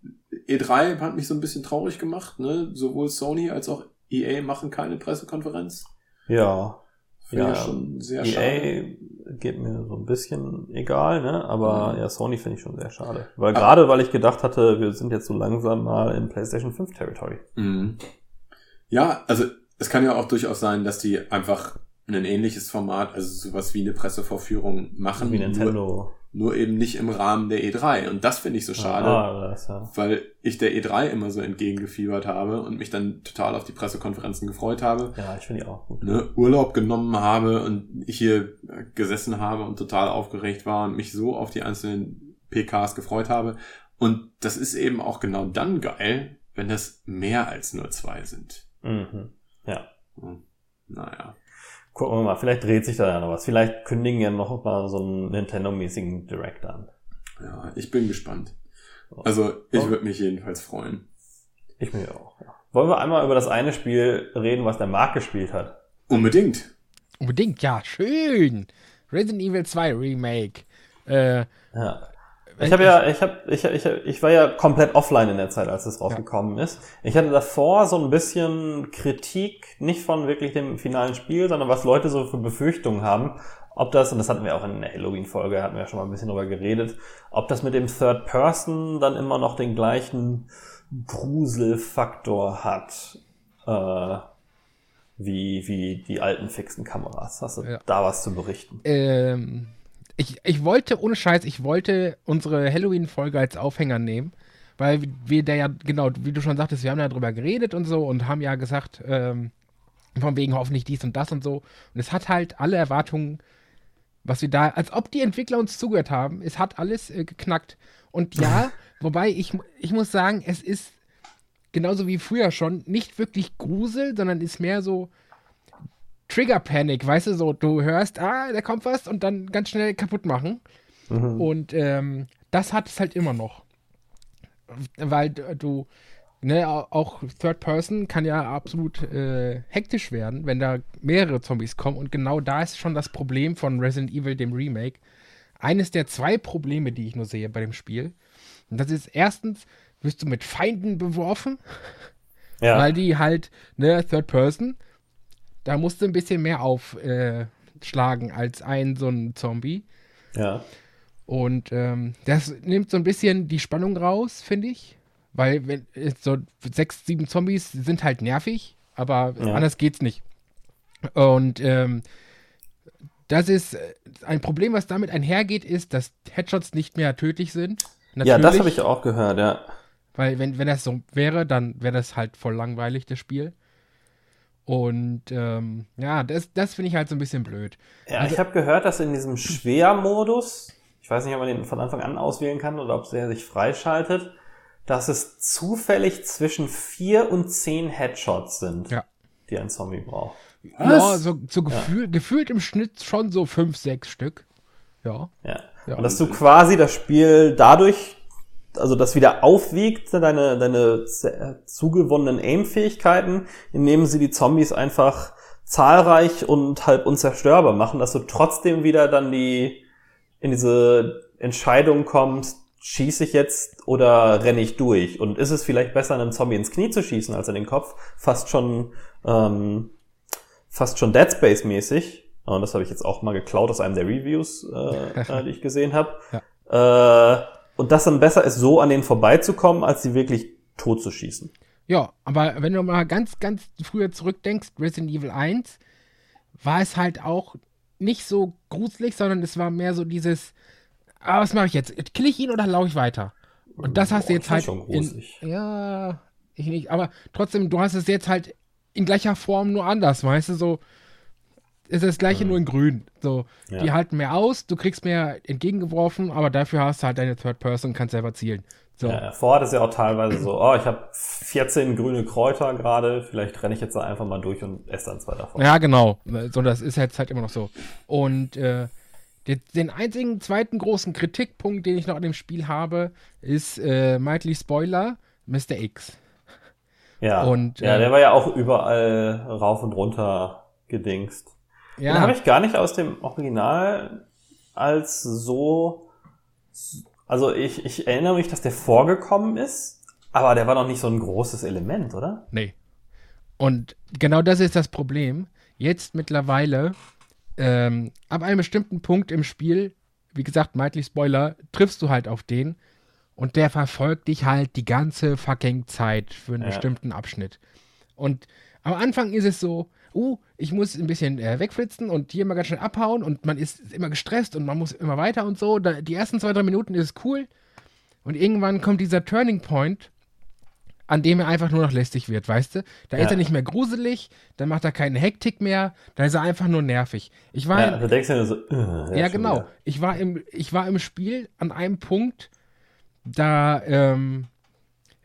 E3 hat mich so ein bisschen traurig gemacht, ne? Sowohl Sony als auch EA machen keine Pressekonferenz. Ja, Finde Ja, ich schon sehr schade. EA geht mir so ein bisschen egal, ne? Aber Mhm. ja, Sony finde ich schon sehr schade. Weil gerade weil ich gedacht hatte, wir sind jetzt so langsam mal im PlayStation 5 Territory. Mhm. Ja, also es kann ja auch durchaus sein, dass die einfach ein ähnliches Format, also sowas wie eine Pressevorführung machen, Wie Nur, Nintendo. nur eben nicht im Rahmen der E3. Und das finde ich so schade, Ah, das, ja. weil ich der E3 immer so entgegengefiebert habe und mich dann total auf die Pressekonferenzen gefreut habe, ja, ich finde die auch gut. ne, Urlaub genommen habe und hier gesessen habe und total aufgeregt war und mich so auf die einzelnen PKs gefreut habe. Und das ist eben auch genau dann geil, wenn das mehr als nur zwei sind. Mhm. Ja. Hm. Naja. Gucken wir mal, vielleicht dreht sich da ja noch was. Vielleicht kündigen ja noch mal so einen Nintendo-mäßigen Direct an. Ja, ich bin gespannt. Also, ich würde mich jedenfalls freuen. Ich mir auch. Ja. Wollen wir einmal über das eine Spiel reden, was der Marc gespielt hat? Unbedingt. Unbedingt, ja, schön. Resident Evil 2 Remake. Äh, ja. Ich habe ja, ich habe, ich, ich, ich war ja komplett offline in der Zeit, als es rausgekommen ja. ist. Ich hatte davor so ein bisschen Kritik, nicht von wirklich dem finalen Spiel, sondern was Leute so für Befürchtungen haben, ob das, und das hatten wir auch in der Halloween-Folge, hatten wir ja schon mal ein bisschen drüber geredet, ob das mit dem Third Person dann immer noch den gleichen Gruselfaktor hat, äh, wie, wie die alten fixen Kameras. Hast du ja. da was zu berichten? Ähm, ich, ich wollte, ohne Scheiß, ich wollte unsere Halloween-Folge als Aufhänger nehmen, weil wir da ja, genau, wie du schon sagtest, wir haben ja drüber geredet und so und haben ja gesagt, ähm, von wegen hoffentlich dies und das und so. Und es hat halt alle Erwartungen, was wir da, als ob die Entwickler uns zugehört haben, es hat alles äh, geknackt. Und ja, wobei ich, ich muss sagen, es ist genauso wie früher schon nicht wirklich Grusel, sondern ist mehr so, Trigger Panic, weißt du, so, du hörst, ah, da kommt was und dann ganz schnell kaputt machen. Mhm. Und ähm, das hat es halt immer noch. Weil du, ne, auch Third Person kann ja absolut äh, hektisch werden, wenn da mehrere Zombies kommen. Und genau da ist schon das Problem von Resident Evil, dem Remake. Eines der zwei Probleme, die ich nur sehe bei dem Spiel. Und das ist erstens, wirst du mit Feinden beworfen. Ja. Weil die halt, ne, Third Person, da musst du ein bisschen mehr aufschlagen äh, als ein so ein Zombie. Ja. Und ähm, das nimmt so ein bisschen die Spannung raus, finde ich. Weil wenn, so sechs, sieben Zombies sind halt nervig, aber ja. anders geht's nicht. Und ähm, das ist äh, ein Problem, was damit einhergeht, ist, dass Headshots nicht mehr tödlich sind. Natürlich, ja, das habe ich auch gehört, ja. Weil wenn, wenn das so wäre, dann wäre das halt voll langweilig, das Spiel. Und ähm, ja, das, das finde ich halt so ein bisschen blöd. Ja, also, ich habe gehört, dass in diesem Schwermodus, ich weiß nicht, ob man den von Anfang an auswählen kann oder ob der sich freischaltet, dass es zufällig zwischen vier und zehn Headshots sind, ja. die ein Zombie braucht. Ja, so, so gefühl, ja. gefühlt im Schnitt schon so fünf, sechs Stück. Ja. ja. ja. Und dass du quasi das Spiel dadurch also das wieder aufwiegt, deine, deine zugewonnenen Aim-Fähigkeiten, indem sie die Zombies einfach zahlreich und halb unzerstörbar machen, dass du trotzdem wieder dann die in diese Entscheidung kommst, schieße ich jetzt oder renne ich durch? Und ist es vielleicht besser, einem Zombie ins Knie zu schießen als in den Kopf? Fast schon, ähm, fast schon Dead Space mäßig. Und das habe ich jetzt auch mal geklaut aus einem der Reviews, äh, äh die ich gesehen habe. Ja. Äh, und das dann besser ist, so an denen vorbeizukommen, als sie wirklich tot zu schießen. Ja, aber wenn du mal ganz, ganz früher zurückdenkst, Resident Evil 1, war es halt auch nicht so gruselig, sondern es war mehr so dieses, ah, was mache ich jetzt? Kill ich ihn oder laufe ich weiter? Und das hast Boah, du jetzt halt. In, ja, ich nicht, aber trotzdem, du hast es jetzt halt in gleicher Form nur anders, weißt du, so, ist das gleiche mhm. nur in grün. So, ja. die halten mehr aus, du kriegst mehr entgegengeworfen, aber dafür hast du halt deine Third Person und kannst selber zielen. So. Ja, vorher ist ja auch teilweise so, oh, ich habe 14 grüne Kräuter gerade, vielleicht renne ich jetzt da einfach mal durch und esse dann zwei davon. Ja, genau. So, das ist jetzt halt immer noch so. Und äh, den, einzigen zweiten großen Kritikpunkt, den ich noch an dem Spiel habe, ist äh, Mighty Spoiler, Mr. X. Ja, und, ja, äh, der war ja auch überall rauf und runter gedingst. Ja. Den habe ich gar nicht aus dem Original als so. Also ich, ich erinnere mich, dass der vorgekommen ist, aber der war noch nicht so ein großes Element, oder? Nee. Und genau das ist das Problem. Jetzt mittlerweile, ähm, ab einem bestimmten Punkt im Spiel, wie gesagt, Mighty Spoiler, triffst du halt auf den und der verfolgt dich halt die ganze fucking Zeit für einen ja. bestimmten Abschnitt. Und am Anfang ist es so, uh, ich muss ein bisschen äh, wegflitzen und hier mal ganz schnell abhauen und man ist immer gestresst und man muss immer weiter und so. Da, die ersten zwei, drei Minuten ist es cool und irgendwann kommt dieser Turning Point, an dem er einfach nur noch lästig wird, weißt du? Da ja. ist er nicht mehr gruselig, dann macht er keinen Hektik mehr, da ist er einfach nur nervig. Ich war ja, da denkst du so, äh, ja, genau. Ich war im ich war im Spiel an einem Punkt, da ähm,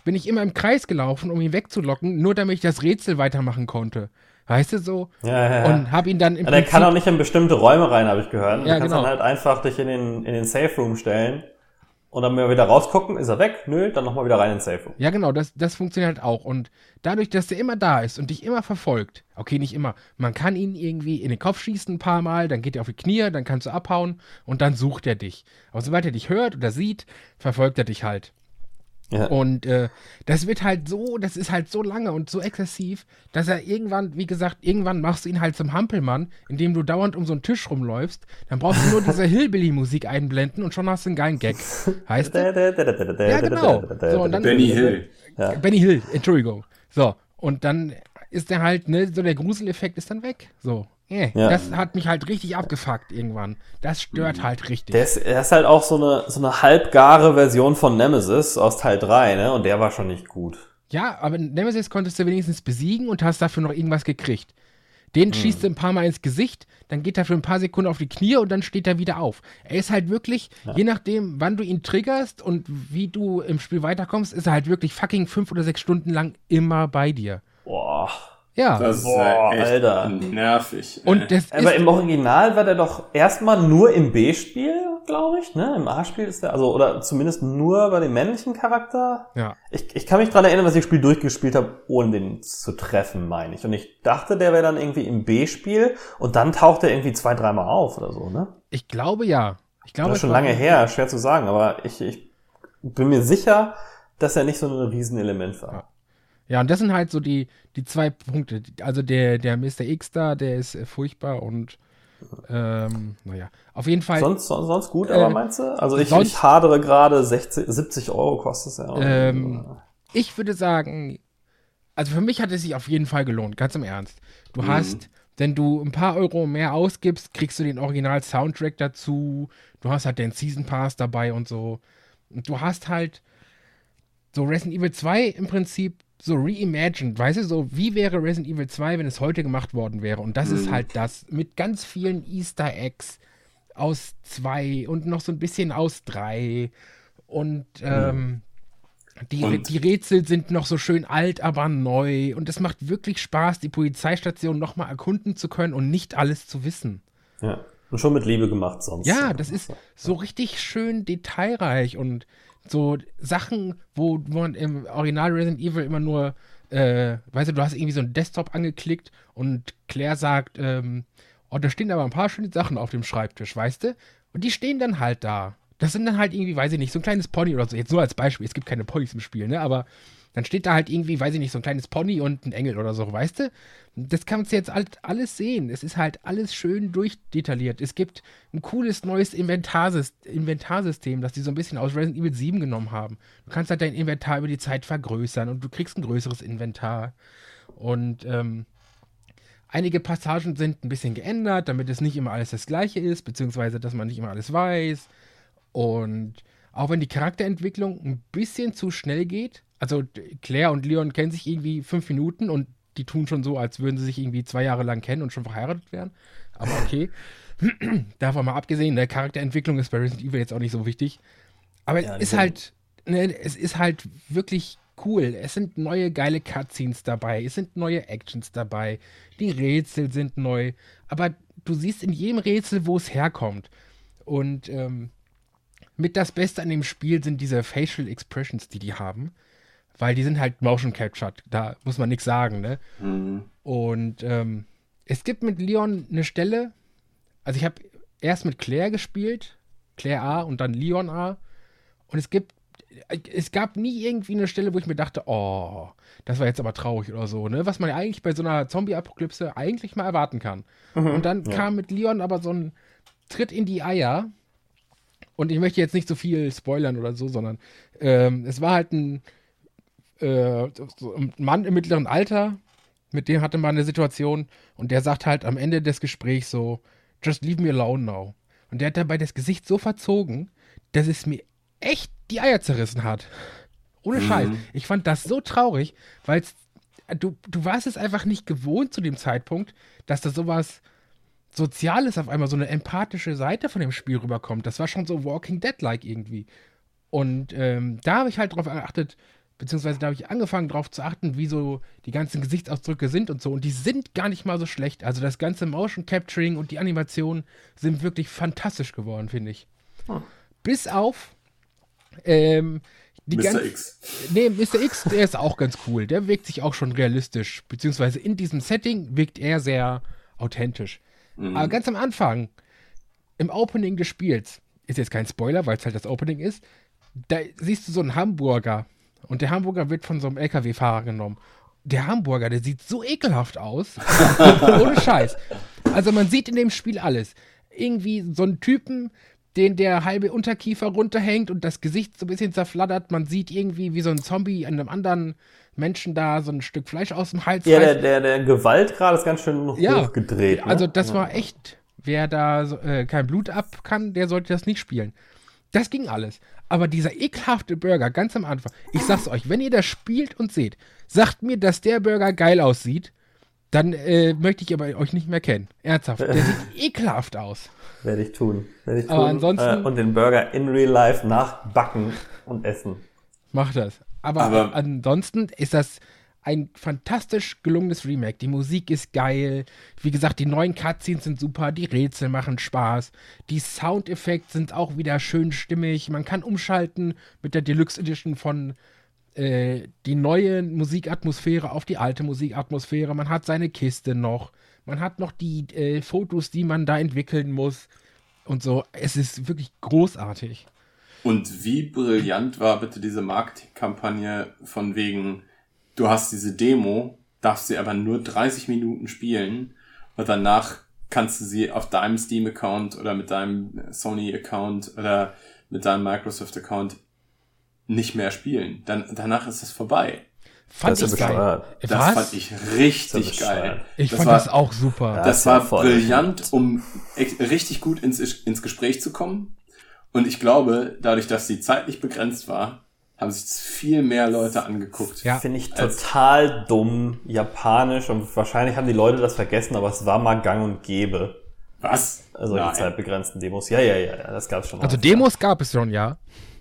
bin ich immer im Kreis gelaufen, um ihn wegzulocken, nur damit ich das Rätsel weitermachen konnte. Weißt du so? Ja, ja, ja. Und hab ihn dann im ja, Der kann auch nicht in bestimmte Räume rein, habe ich gehört. Du ja, kannst genau. dann halt einfach dich in den, in den Safe Room stellen Und dann wir wieder rausgucken, ist er weg, nö, dann nochmal wieder rein ins Safe Room. Ja, genau, das, das funktioniert halt auch. Und dadurch, dass der immer da ist und dich immer verfolgt, okay, nicht immer, man kann ihn irgendwie in den Kopf schießen ein paar Mal, dann geht er auf die Knie, dann kannst du abhauen und dann sucht er dich. Aber sobald er dich hört oder sieht, verfolgt er dich halt. Ja. Und äh, das wird halt so, das ist halt so lange und so exzessiv, dass er irgendwann, wie gesagt, irgendwann machst du ihn halt zum Hampelmann, indem du dauernd um so einen Tisch rumläufst. Dann brauchst du nur diese Hillbilly-Musik einblenden und schon hast du einen geilen Gag. Heißt du? Ja, genau. So, und dann, Benny Hill. Ja. Benny Hill, Entschuldigung. So, und dann ist der halt, ne, so der Gruseleffekt ist dann weg. So. Yeah. Ja. Das hat mich halt richtig abgefuckt irgendwann. Das stört halt richtig. Der ist, er ist halt auch so eine, so eine halbgare Version von Nemesis aus Teil 3, ne? Und der war schon nicht gut. Ja, aber Nemesis konntest du wenigstens besiegen und hast dafür noch irgendwas gekriegt. Den schießt du ein paar Mal ins Gesicht, dann geht er für ein paar Sekunden auf die Knie und dann steht er wieder auf. Er ist halt wirklich, je nachdem, wann du ihn triggerst und wie du im Spiel weiterkommst, ist er halt wirklich fucking fünf oder sechs Stunden lang immer bei dir. Boah. Ja. Das ist Boah, äh, echt Alter. nervig. und das Aber ist, im Original war der doch erstmal nur im B-Spiel, glaube ich, ne? Im A-Spiel ist der, also, oder zumindest nur bei dem männlichen Charakter. ja. Ich, ich kann mich dran erinnern, dass ich das Spiel durchgespielt habe, ohne den zu treffen, meine ich. Und ich dachte, der wäre dann irgendwie im B-Spiel und dann taucht er irgendwie zwei, dreimal auf oder so, ne? Ich glaube ja. Ich glaube Das ist schon lange her, schwer zu sagen, aber ich, ich bin mir sicher, dass er nicht so ein Riesenelement war. Ja, und das sind halt so die, die zwei Punkte. Also der, der Mr. X da, der ist äh, furchtbar und ähm, naja. Auf jeden Fall. Sonst, sonst, sonst gut, Äh, aber meinst du? Also ich, sonst- ich hadere gerade 60, 70 Euro kostet es ja. Ähm, ich würde sagen, also für mich hat es sich auf jeden Fall gelohnt, ganz im Ernst. Du hast, wenn du ein paar Euro mehr ausgibst, kriegst du den Original-Soundtrack dazu, du hast halt den Season Pass dabei und so. Und du hast halt so Resident Evil 2 im Prinzip so reimagined, weißt du, so wie wäre Resident Evil 2, wenn es heute gemacht worden wäre? Und das ist halt das mit ganz vielen Easter Eggs aus 2 und noch so ein bisschen aus 3 und ähm, die, Und- die Rätsel sind noch so schön alt, aber neu. Und es macht wirklich Spaß, die Polizeistation nochmal erkunden zu können und nicht alles zu wissen. ja. Und schon mit Liebe gemacht sonst. Ja, das ist so richtig schön detailreich und so Sachen, wo man im Original Resident Evil immer nur, äh, weißt du, du hast irgendwie so einen Desktop angeklickt und Claire sagt, ähm, oh, da stehen aber ein paar schöne Sachen auf dem Schreibtisch, weißt du? Und die stehen dann halt da. Das sind dann halt irgendwie, weiß ich nicht, so ein kleines Pony oder so. Jetzt nur als Beispiel, es gibt keine Ponys im Spiel, ne? Aber dann steht da halt irgendwie, weiß ich nicht, so ein kleines Pony und ein Engel oder so, weißt du? Das kannst du jetzt halt alles sehen. Es ist halt alles schön durchdetailliert. Es gibt ein cooles neues Inventarsys- Inventarsystem, das die so ein bisschen aus Resident Evil 7 genommen haben. Du kannst halt dein Inventar über die Zeit vergrößern und du kriegst ein größeres Inventar. Und ähm, einige Passagen sind ein bisschen geändert, damit es nicht immer alles das gleiche ist, beziehungsweise dass man nicht immer alles weiß. Und auch wenn die Charakterentwicklung ein bisschen zu schnell geht, also Claire und Leon kennen sich irgendwie fünf Minuten und die tun schon so, als würden sie sich irgendwie zwei Jahre lang kennen und schon verheiratet werden. Aber okay. Davon mal abgesehen, der Charakterentwicklung ist bei Resident Evil jetzt auch nicht so wichtig. Aber Ja, es ist halt, ne, es ist halt wirklich cool. Es sind neue geile Cutscenes dabei, es sind neue Actions dabei, die Rätsel sind neu, aber du siehst in jedem Rätsel, wo es herkommt. Und ähm, mit das Beste an dem Spiel sind diese Facial Expressions, die die haben. Weil die sind halt motion captured. Da muss man nichts sagen, ne? Mhm. Und ähm, es gibt mit Leon eine Stelle. Also ich habe erst mit Claire gespielt, Claire A und dann Leon A. Und es gibt, es gab nie irgendwie eine Stelle, wo ich mir dachte, oh, das war jetzt aber traurig oder so, ne? Was man ja eigentlich bei so einer Zombie-Apokalypse eigentlich mal erwarten kann. und dann kam mit Leon aber so ein Tritt in die Eier. Und ich möchte jetzt nicht so viel spoilern oder so, sondern ähm, es war halt ein, äh, Mann im mittleren Alter, mit dem hatte man eine Situation und der sagt halt am Ende des Gesprächs so, just leave me alone now. Und der hat dabei das Gesicht so verzogen, dass es mir echt die Eier zerrissen hat. Ohne Scheiß. Ich fand das so traurig, weil du, du warst es einfach nicht gewohnt zu dem Zeitpunkt, dass da sowas Soziales auf einmal, so eine empathische Seite von dem Spiel rüberkommt. Das war schon so Walking Dead-like irgendwie. Und ähm, da habe ich halt drauf geachtet, beziehungsweise da habe ich angefangen drauf zu achten, wie so die ganzen Gesichtsausdrücke sind und so. Und die sind gar nicht mal so schlecht. Also das ganze Motion Capturing und die Animationen sind wirklich fantastisch geworden, finde ich. Bis auf Ähm, die Mr. ganz- X. Nee, Mr. X, der ist auch ganz cool. Der wirkt sich auch schon realistisch. Beziehungsweise in diesem Setting wirkt er sehr authentisch. Mhm. Aber ganz am Anfang, im Opening des Spiels, ist jetzt kein Spoiler, weil es halt das Opening ist, da siehst du so einen Hamburger. Und der Hamburger wird von so einem LKW-Fahrer genommen. Der Hamburger, der sieht so ekelhaft aus. Ohne Scheiß. Also man sieht in dem Spiel alles. Irgendwie so einen Typen, den der halbe Unterkiefer runterhängt und das Gesicht so ein bisschen zerflattert. Man sieht irgendwie wie so ein Zombie an einem anderen Menschen da so ein Stück Fleisch aus dem Hals Ja, der, der, der Gewaltgrad ist ganz schön Ja. hochgedreht. Ne? Also das war echt, wer da äh, kein Blut ab kann, der sollte das nicht spielen. Das ging alles. Aber dieser ekelhafte Burger ganz am Anfang, ich sag's euch, wenn ihr das spielt und seht, sagt mir, dass der Burger geil aussieht, dann äh, möchte ich aber euch nicht mehr kennen. Ernsthaft, der sieht ekelhaft aus. Werde ich tun. Werde ich tun. Aber ansonsten- äh, und den Burger in real life nachbacken und essen. Macht das. Aber, Aber- ansonsten ist das ein fantastisch gelungenes Remake. Die Musik ist geil. Wie gesagt, die neuen Cutscenes sind super. Die Rätsel machen Spaß. Die Soundeffekte sind auch wieder schön stimmig. Man kann umschalten mit der Deluxe Edition von äh, die neue Musikatmosphäre auf die alte Musikatmosphäre. Man hat seine Kiste noch. Man hat noch die äh, Fotos, die man da entwickeln muss. Und so. Es ist wirklich großartig. Und wie brillant war bitte diese Marketingkampagne von wegen, du hast diese Demo, darfst sie aber nur 30 Minuten spielen und danach kannst du sie auf deinem Steam-Account oder mit deinem Sony-Account oder mit deinem Microsoft-Account nicht mehr spielen. Dann, danach ist es vorbei. Fand Das ich geil. Das Was? fand ich richtig Das geil. Ich das fand war, das auch super. Das ja war voll. brillant, um richtig gut ins, ins Gespräch zu kommen. Und ich glaube, dadurch, dass sie zeitlich begrenzt war, haben sich viel mehr Leute angeguckt. Ja. Finde ich total dumm, japanisch und wahrscheinlich haben die Leute das vergessen, aber es war mal gang und gäbe. Was? Also Nein. die zeitbegrenzten Demos. Ja, ja, ja, ja, das gab's schon. Also. Demos gab es schon, ja.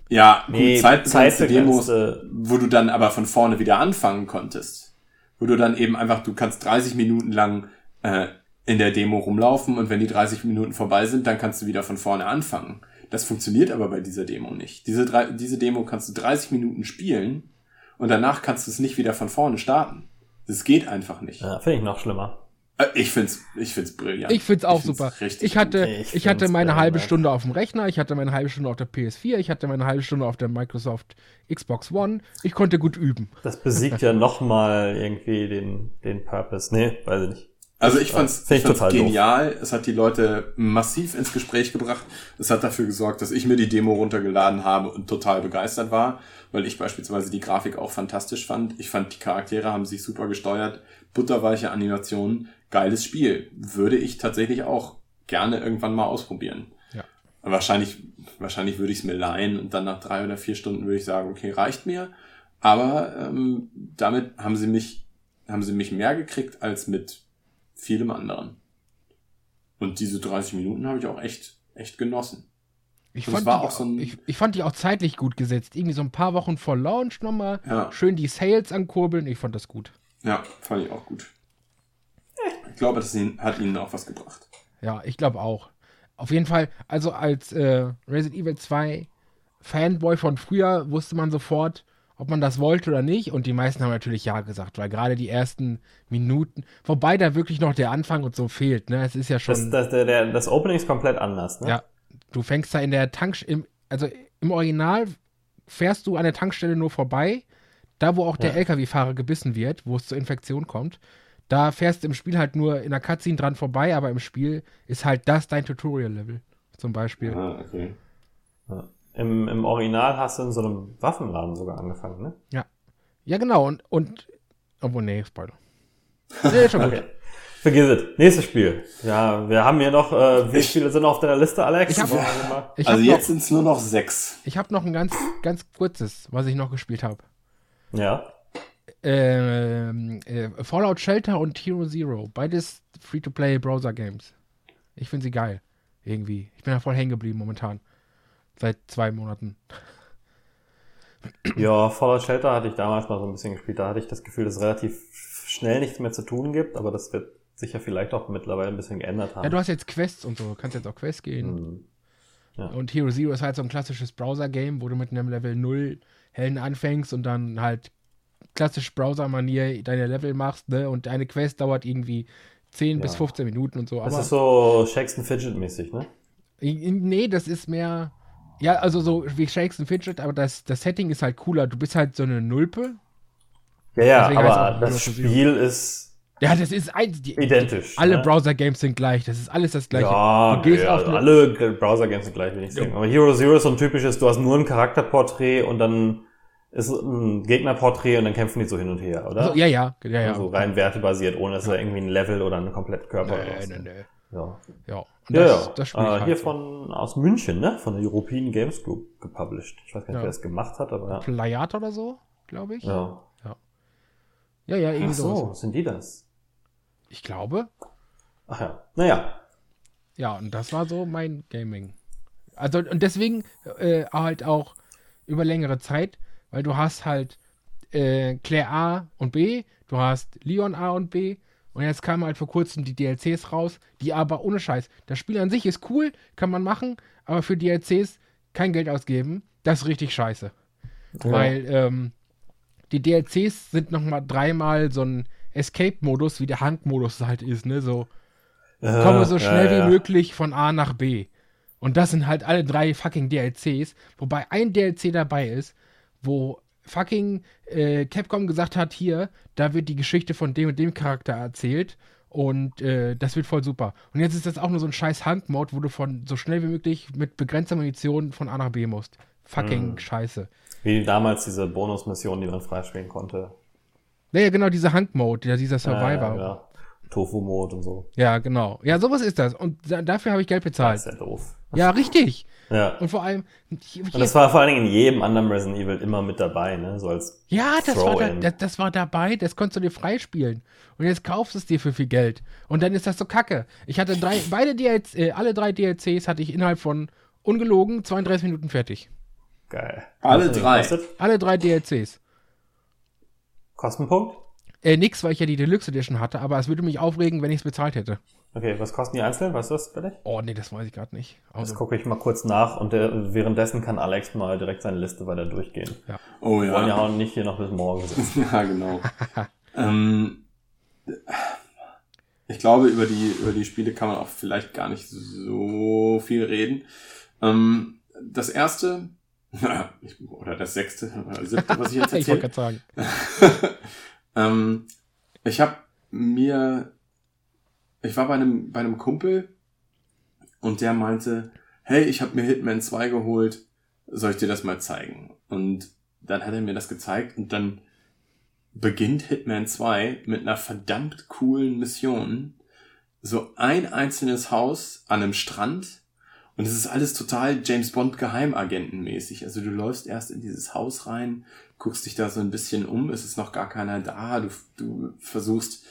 Ja, gut, Nee, zeitbegrenzte Demos, zeitbegrenzte- wo du dann aber von vorne wieder anfangen konntest. Wo du dann eben einfach, du kannst 30 Minuten lang äh, in der Demo rumlaufen und wenn die 30 Minuten vorbei sind, dann kannst du wieder von vorne anfangen. Das funktioniert aber bei dieser Demo nicht. Diese, drei, diese Demo kannst du 30 Minuten spielen und danach kannst du es nicht wieder von vorne starten. Das geht einfach nicht. Ja, finde ich noch schlimmer. Äh, Ich find's, ich find's brillant. Ich find's auch find's super. Ich hatte. Ich ich hatte meine geil, halbe. Stunde auf dem Rechner, ich hatte meine halbe Stunde auf der PS4, ich hatte meine halbe Stunde auf der Microsoft Xbox One. Ich konnte gut üben. Das besiegt ja nochmal irgendwie den, den Purpose. Nee, weiß ich nicht. Also ich fand's, ich fand's total doof. genial. Es hat die Leute massiv ins Gespräch gebracht. Es hat dafür gesorgt, dass ich mir die Demo runtergeladen habe und total begeistert war, weil ich beispielsweise die Grafik auch fantastisch fand. Ich fand, die Charaktere haben sich super gesteuert. Butterweiche Animationen. Geiles Spiel. Würde ich tatsächlich auch gerne irgendwann mal ausprobieren. Ja. Wahrscheinlich, wahrscheinlich würde ich es mir leihen und dann nach drei oder vier Stunden würde ich sagen, okay, reicht mir. Aber ähm, damit haben sie mich, haben sie mich mehr gekriegt als mit vielem anderen. Und diese 30 Minuten habe ich auch echt, echt genossen. Ich fand, die, auch so ein- ich, ich fand die auch zeitlich gut gesetzt. Irgendwie so ein paar Wochen vor Launch nochmal. Ja. Schön die Sales ankurbeln. Ich fand das gut. Ja, fand ich auch gut. Ich glaube, das hat ihnen auch was gebracht. Ja, ich glaube auch. Auf jeden Fall, also als äh, Resident Evil 2 Fanboy von früher wusste man sofort, ob man das wollte oder nicht. Und die meisten haben natürlich ja gesagt, weil gerade die ersten Minuten, wobei da wirklich noch der Anfang und so fehlt. Ne? Es ist ja Das, schon, das, der, der, das Opening ist komplett anders. Ne? ja, du fängst da in der Tankstelle, also im Original fährst du an der Tankstelle nur vorbei, da wo auch der Ja. LKW-Fahrer gebissen wird, wo es zur Infektion kommt. Da fährst du im Spiel halt nur in der Cutscene dran vorbei, aber im Spiel ist halt das dein Tutorial-Level. Zum Beispiel. Ah, okay. Im, Im Original hast du in so einem Waffenladen sogar angefangen, ne? Ja. Ja, genau. Und, und obwohl, nee, Spoiler. Nee, schon gut. Okay. Vergiss es. Nächstes Spiel. Ja, wir haben hier noch, äh, wie viele sind noch auf deiner Liste, Alex? Ich hab- mal- Ich also habe jetzt noch, sind es nur noch sechs. ich hab noch ein ganz, ganz kurzes, was ich noch gespielt habe. Ja. Ähm, äh, Fallout Shelter und Hero Zero. Beides Free-to-Play-Browser-Games. Ich finde sie geil. Irgendwie. Ich bin da voll hängen geblieben momentan. Seit zwei Monaten. Ja, Fallout Shelter hatte ich damals mal so ein bisschen gespielt. Da hatte ich das Gefühl, dass es relativ schnell nichts mehr zu tun gibt, aber das wird sich ja vielleicht auch mittlerweile ein bisschen geändert haben. Ja, du hast jetzt Quests und so. Du kannst jetzt auch Quests gehen. Hm. Ja. Und Hero Zero ist halt so ein klassisches Browser-Game, wo du mit einem Level 0 Helden anfängst und dann halt klassisch Browser-Manier deine Level machst, ne? Und deine Quest dauert irgendwie 10 bis Ja. 15 Minuten und so. Das ist so Shakes and Fidget mäßig, ne? nee, das ist mehr. Ja, also so wie Shakes and Fidget, aber das, das Setting ist halt cooler. Du bist halt so eine Nulpe. Ja, ja, Deswegen aber das. Spiel ist Ja, das ist eins. Die, identisch. alle ne? Browser-Games sind gleich. Das ist alles das gleiche. Ja, auf also alle Browser-Games sind gleich, will ich sagen. Aber Hero Zero ist so ein typisches, du hast nur ein Charakterporträt und dann ist ein Gegnerporträt und dann kämpfen die so hin und her, oder? So, ja, ja, ja, ja. So rein wertebasiert, ohne dass da irgendwie ein Level oder einen kompletten Körper oder Nee, was. nee, nee. Ja, Ja, ja, das, ja. das äh, halt hier so. von aus München, ne? Von der European Games Group gepublished. Ich weiß gar nicht, Ja. wer das gemacht hat, aber ja. Playat oder so, glaube ich. Ja, ja. ja, irgendwie Ach so. so, sind die das? Ich glaube. Ach ja. Naja. Ja, und das war so mein Gaming. Also, und deswegen äh, halt auch über längere Zeit, weil du hast halt äh, Claire A und B, du hast Leon A und B und jetzt kamen halt vor kurzem die DLCs raus, die aber ohne Scheiß. Das Spiel an sich ist cool, kann man machen, aber für DLCs kein Geld ausgeben, das ist richtig scheiße. Ja. Weil ähm, die DLCs sind nochmal dreimal so ein Escape-Modus, wie der Hank-Modus halt ist, ne? So, Äh, komme so ja, schnell ja. wie möglich von A nach B. Und das sind halt alle drei fucking DLCs, wobei ein DLC dabei ist, wo fucking äh, Capcom gesagt hat, hier, da wird die Geschichte von dem und dem Charakter erzählt und äh, das wird voll super. Und jetzt ist das auch nur so ein scheiß Hank-Mode, wo du von so schnell wie möglich mit begrenzter Munition von A nach B musst. Fucking Mhm. scheiße. Wie damals diese Bonusmission, die man freispielen konnte. Naja, genau, dieser Hank-Mode, dieser, dieser Survivor. Äh, ja. Tofu-Mode und so. ja, genau. Ja, sowas ist das. Und da, dafür habe ich Geld Das bezahlt. ist ja doof. Ja, richtig. Ja. Und vor allem, Und das war vor allen Dingen in jedem anderen Resident Evil immer mit dabei, ne? So als ja, das war, da, das, das war dabei, das konntest du dir freispielen. Und jetzt kaufst du es dir für viel Geld. Und dann ist das so kacke. Ich hatte drei, beide DLCs, äh, alle drei DLCs hatte ich innerhalb von ungelogen 32 Minuten fertig. geil. Alle drei. Alle drei DLCs. Kostenpunkt? Äh, nix, weil ich ja die Deluxe Edition hatte, aber es würde mich aufregen, wenn ich es bezahlt hätte. Okay, was kosten die einzeln? Weißt du das bitte? Oh, nee, das weiß ich gerade nicht. Das Also, gucke ich mal kurz nach und der, währenddessen kann Alex mal direkt seine Liste weiter durchgehen. Oh Wir wollen ja ja. auch nicht hier noch bis morgen sitzen. Ja, genau. ähm, ich glaube, über die, über die Spiele kann man auch vielleicht gar nicht so viel reden. Ähm, das erste, oder das sechste, oder siebte, was ich jetzt ich wollte erzähle. gerade sagen. ähm, ich habe mir, ich war bei einem, bei einem Kumpel und der meinte, hey, ich habe mir Hitman 2 geholt, soll ich dir das mal zeigen? Und dann hat er mir das gezeigt und dann beginnt Hitman 2 mit einer verdammt coolen Mission. So ein einzelnes Haus an einem Strand und es ist alles total James Bond Geheimagentenmäßig. Also du läufst erst in dieses Haus rein, guckst dich da so ein bisschen um, es ist noch gar keiner da, du, du versuchst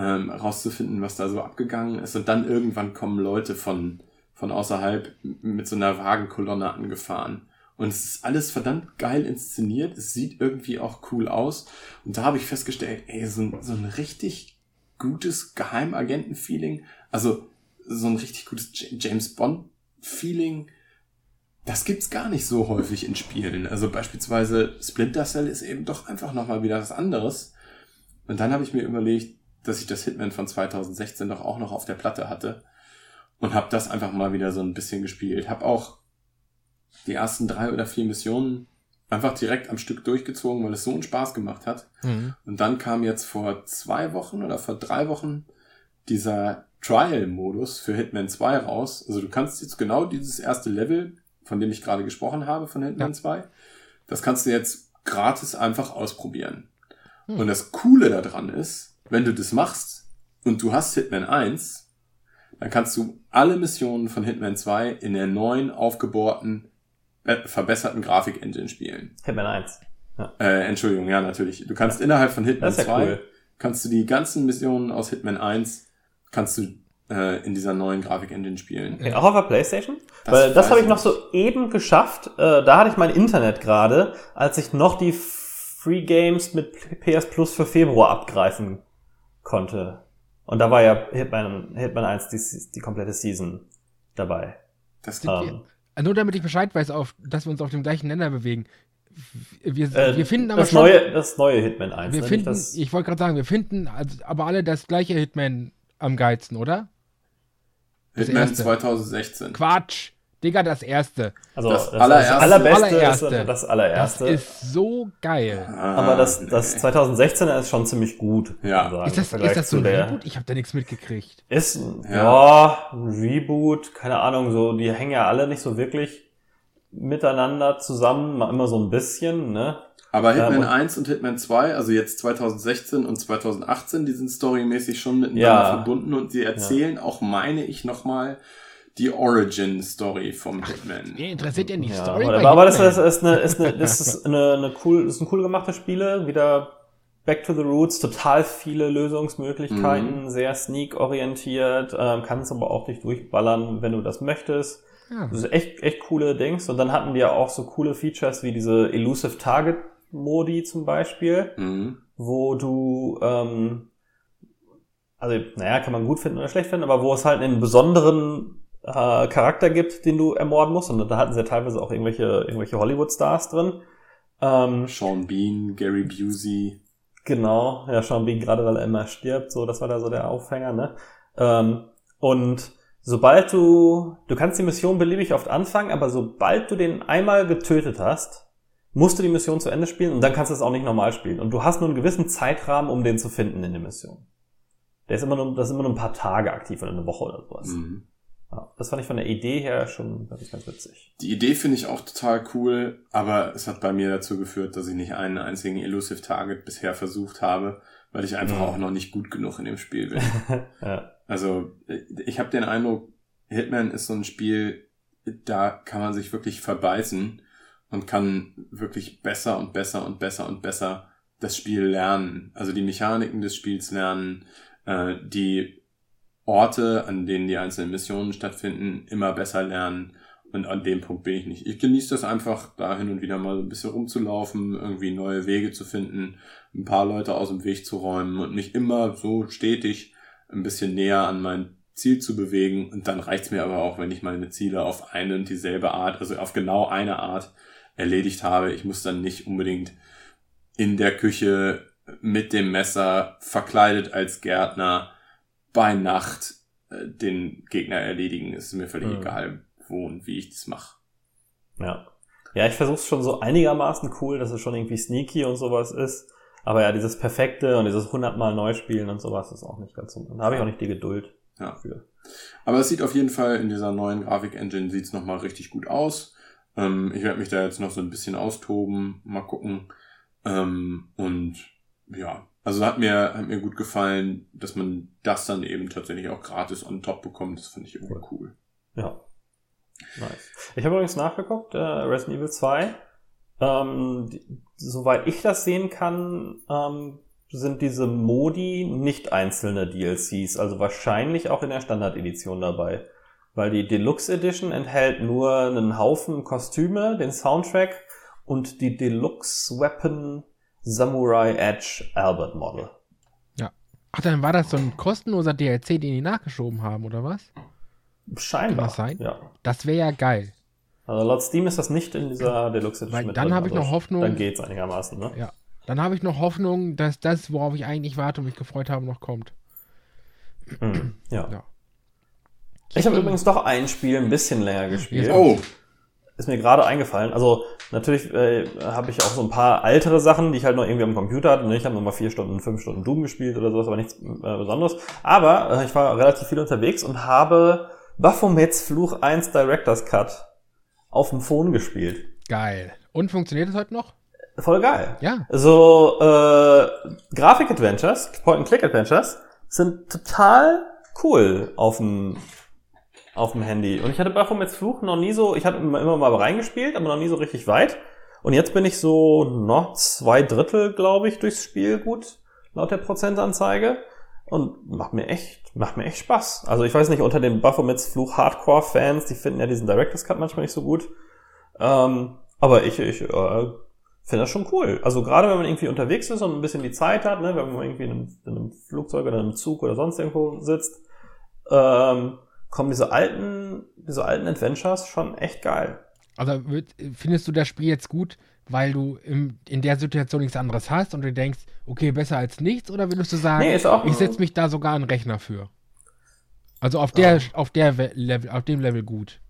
ähm, rauszufinden, was da so abgegangen ist und dann irgendwann kommen Leute von, von außerhalb mit so einer Wagenkolonne angefahren. Und es ist alles verdammt geil inszeniert. Es sieht irgendwie auch cool aus. Und da habe ich festgestellt, ey, so ein, so ein richtig gutes Geheimagenten-Feeling, also so ein richtig gutes James Bond-Feeling, das gibt's gar nicht so häufig in Spielen. Also beispielsweise Splinter Cell ist eben doch einfach nochmal wieder was anderes. Und dann habe ich mir überlegt, dass ich das Hitman von 2016 doch auch noch auf der Platte hatte und habe das einfach mal wieder so ein bisschen gespielt. Hab auch die ersten drei oder vier Missionen einfach direkt am Stück durchgezogen, weil es so einen Spaß gemacht hat. Mhm. Und dann kam jetzt vor zwei Wochen oder vor drei Wochen dieser Trial-Modus für Hitman 2 raus. Also du kannst jetzt genau dieses erste Level, von dem ich gerade gesprochen habe, von Hitman Ja. 2, das kannst du jetzt gratis einfach ausprobieren. Hm. Und das Coole daran ist, wenn du das machst und du hast Hitman 1, dann kannst du alle Missionen von Hitman 2 in der neuen, aufgebohrten, be- verbesserten Grafik-Engine spielen. Hitman 1. Äh, Entschuldigung, ja, natürlich. Du kannst innerhalb von Hitman ja 2, cool. kannst du die ganzen Missionen aus Hitman 1, kannst du äh, in dieser neuen Grafik-Engine spielen. Okay, auch auf der Playstation? Das Weil das habe ich ich noch so eben geschafft. Äh, da hatte ich mein Internet gerade, als ich noch die Free Games mit PS Plus für Februar abgreifen konnte. Und da war ja Hitman, Hitman 1 die, die komplette Season dabei. Das Ähm, wir, Nur damit ich Bescheid weiß, auf, dass wir uns auf dem gleichen Nenner bewegen. Wir, Äh, wir finden aber das schon. neue, das neue Hitman 1. wir ne? finden, das, ich wollte gerade sagen, wir finden also, aber alle das gleiche Hitman am geilsten, oder? Das Hitman erste. 2016. Quatsch. Digga, das erste. also das das, allererste- allerbeste allererste. ist das Das allererste. ist so geil. aber das, Ah, das nee. 2016er ist schon ziemlich gut. Ja. sagen, Ist das, ist das so ein der- Reboot? Ich habe da nichts mitgekriegt. Ist, ein- Ja. ja. ein Reboot, keine Ahnung, so, die hängen ja alle nicht so wirklich miteinander zusammen, mal immer so ein bisschen, ne? Aber Hitman Ja, und- 1 und Hitman 2, also jetzt 2016 und 2018, die sind storymäßig schon miteinander Ja. verbunden und sie erzählen auch, meine ich, nochmal die Origin-Story vom Hitman. Mir interessiert ja die Ja, Story. aber, aber das Hitman. ist, ist eine, ist eine, das ist eine, eine cool, das sind cool gemachte Spiele, wieder Back to the Roots, total viele Lösungsmöglichkeiten, sehr sneak-orientiert, ähm, kannst aber auch dich durchballern, wenn du das möchtest. ja. Das ist echt, echt coole Dings. Und dann hatten die ja auch so coole Features wie diese Elusive Target Modi zum Beispiel, Mhm. wo du, ähm, also, naja, kann man gut finden oder schlecht finden, aber wo es halt einen besonderen äh, Charakter gibt, den du ermorden musst. Und da hatten sie ja teilweise auch irgendwelche, irgendwelche Hollywood-Stars drin. Ähm, Sean Bean, Gary Busey. Genau, ja, Sean Bean, gerade weil er immer stirbt, so, das war da so der Aufhänger, ne? Ähm, und sobald du, du kannst die Mission beliebig oft anfangen, aber sobald du den einmal getötet hast, musst du die Mission zu Ende spielen und dann kannst du es auch nicht normal spielen. Und du hast nur einen gewissen Zeitrahmen, um den zu finden in der Mission. Der ist immer nur, das ist immer nur ein paar Tage aktiv oder eine Woche oder sowas. Mhm. Ja, das fand ich von der Idee her schon ganz, ganz witzig. Die Idee finde ich auch total cool, aber es hat bei mir dazu geführt, dass ich nicht einen einzigen Elusive Target bisher versucht habe, weil ich einfach Mhm. auch noch nicht gut genug in dem Spiel bin. ja. Also ich habe den Eindruck, Hitman ist so ein Spiel, da kann man sich wirklich verbeißen und kann wirklich besser und besser und besser und besser das Spiel lernen. Also die Mechaniken des Spiels lernen, äh, die Orte, an denen die einzelnen Missionen stattfinden, immer besser lernen. Und an dem Punkt bin ich nicht. Ich genieße das einfach, da hin und wieder mal so ein bisschen rumzulaufen, irgendwie neue Wege zu finden, ein paar Leute aus dem Weg zu räumen und mich immer so stetig ein bisschen näher an mein Ziel zu bewegen. Und dann reicht's mir aber auch, wenn ich meine Ziele auf eine und dieselbe Art, also auf genau eine Art erledigt habe. Ich muss dann nicht unbedingt in der Küche mit dem Messer verkleidet als Gärtner bei Nacht äh, den Gegner erledigen. Ist mir völlig Mhm. egal, wo und wie ich das mache. Ja. Ja, ich versuche schon so einigermaßen cool, dass es schon irgendwie sneaky und sowas ist. Aber ja, dieses Perfekte und dieses hundertmal neu spielen und sowas ist auch nicht ganz so. Da habe ich auch nicht die Geduld Ja. für. Aber es sieht auf jeden Fall in dieser neuen Grafik-Engine sieht's noch nochmal richtig gut aus. Ähm, ich werde mich da jetzt noch so ein bisschen austoben, mal gucken. Ähm, und ja, also hat mir, hat mir gut gefallen, dass man das dann eben tatsächlich auch gratis on top bekommt. Das finde ich irgendwie cool. Ja. Nice. Ich habe übrigens nachgeguckt, äh, Resident Evil 2. Ähm, die, soweit ich das sehen kann, ähm, sind diese Modi nicht einzelne DLCs, also wahrscheinlich auch in der Standard-Edition dabei. Weil die Deluxe Edition enthält nur einen Haufen Kostüme, den Soundtrack und die Deluxe Weapon Samurai Edge Albert Model. Ach, dann war das so ein kostenloser DLC, den die nachgeschoben haben, oder was? Scheinbar. Kann das sein? Ja. Das wäre ja geil. Also laut Steam ist das nicht in dieser Deluxe Edition Weil dann habe ich also noch Hoffnung- Dann geht's einigermaßen, ne? Ja. Dann habe ich noch Hoffnung, dass das, worauf ich eigentlich warte und mich gefreut habe, noch kommt. Hm, ja. Ja. Ich habe übrigens doch ein Spiel ein bisschen länger gespielt. Oh, Ist mir gerade eingefallen. Also natürlich äh, habe ich auch so ein paar ältere Sachen, die ich halt noch irgendwie am Computer hatte. Ne? Ich habe noch mal vier Stunden, fünf Stunden Doom gespielt oder sowas, aber nichts äh, Besonderes. Aber äh, ich war relativ viel unterwegs und habe Baphomets Fluch 1 Director's Cut auf dem Phone gespielt. Geil. Und funktioniert das heute noch? Voll geil. Ja. So, äh, Grafik-Adventures, Point-and-Click-Adventures sind total cool auf dem auf dem Handy. Und ich hatte Baphomets Fluch noch nie so, ich hatte immer, immer mal reingespielt, aber noch nie so richtig weit. Und jetzt bin ich so noch zwei Drittel, glaube ich, durchs Spiel gut, laut der Prozentanzeige. Und macht mir echt, macht mir echt Spaß. Also ich weiß nicht, unter den Baphomets Fluch Hardcore-Fans, die finden ja diesen Director's Cut manchmal nicht so gut. Ähm, aber ich, ich äh, finde das schon cool. Also gerade wenn man irgendwie unterwegs ist und ein bisschen die Zeit hat, ne, wenn man irgendwie in einem, in einem Flugzeug oder in einem Zug oder sonst irgendwo sitzt, ähm, kommen diese alten diese alten Adventures schon echt geil. Also findest du das Spiel jetzt gut, weil du im, in der Situation nichts anderes hast und du denkst, okay, besser als nichts? Oder würdest du sagen, Nee, ich setze mich da sogar einen Rechner für? Also auf der, Ja. auf der Level, auf dem Level gut.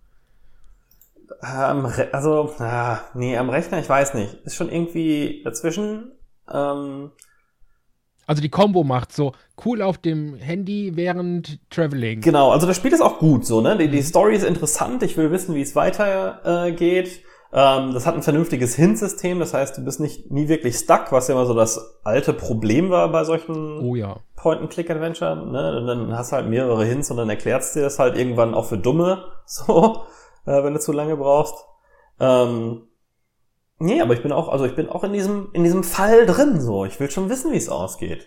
Re also, ah, nee, am Rechner, ich weiß nicht. Ist schon irgendwie dazwischen. Ähm, Also die Combo macht so cool auf dem Handy während Traveling. genau, also das Spiel ist auch gut so, ne? Die, die Story ist interessant, ich will wissen, wie es weitergeht. Äh, ähm, das hat ein vernünftiges Hint-System, das heißt, du bist nicht nie wirklich stuck, was ja immer so das alte Problem war bei solchen Oh ja. Point-and-Click-Adventure, ne? Und dann hast du halt mehrere Hints und dann erklärst dir das halt irgendwann auch für Dumme, so, äh, wenn du zu lange brauchst. Ähm, nee, aber ich bin auch, also ich bin auch in diesem, in diesem Fall drin, so. Ich will schon wissen, wie es ausgeht.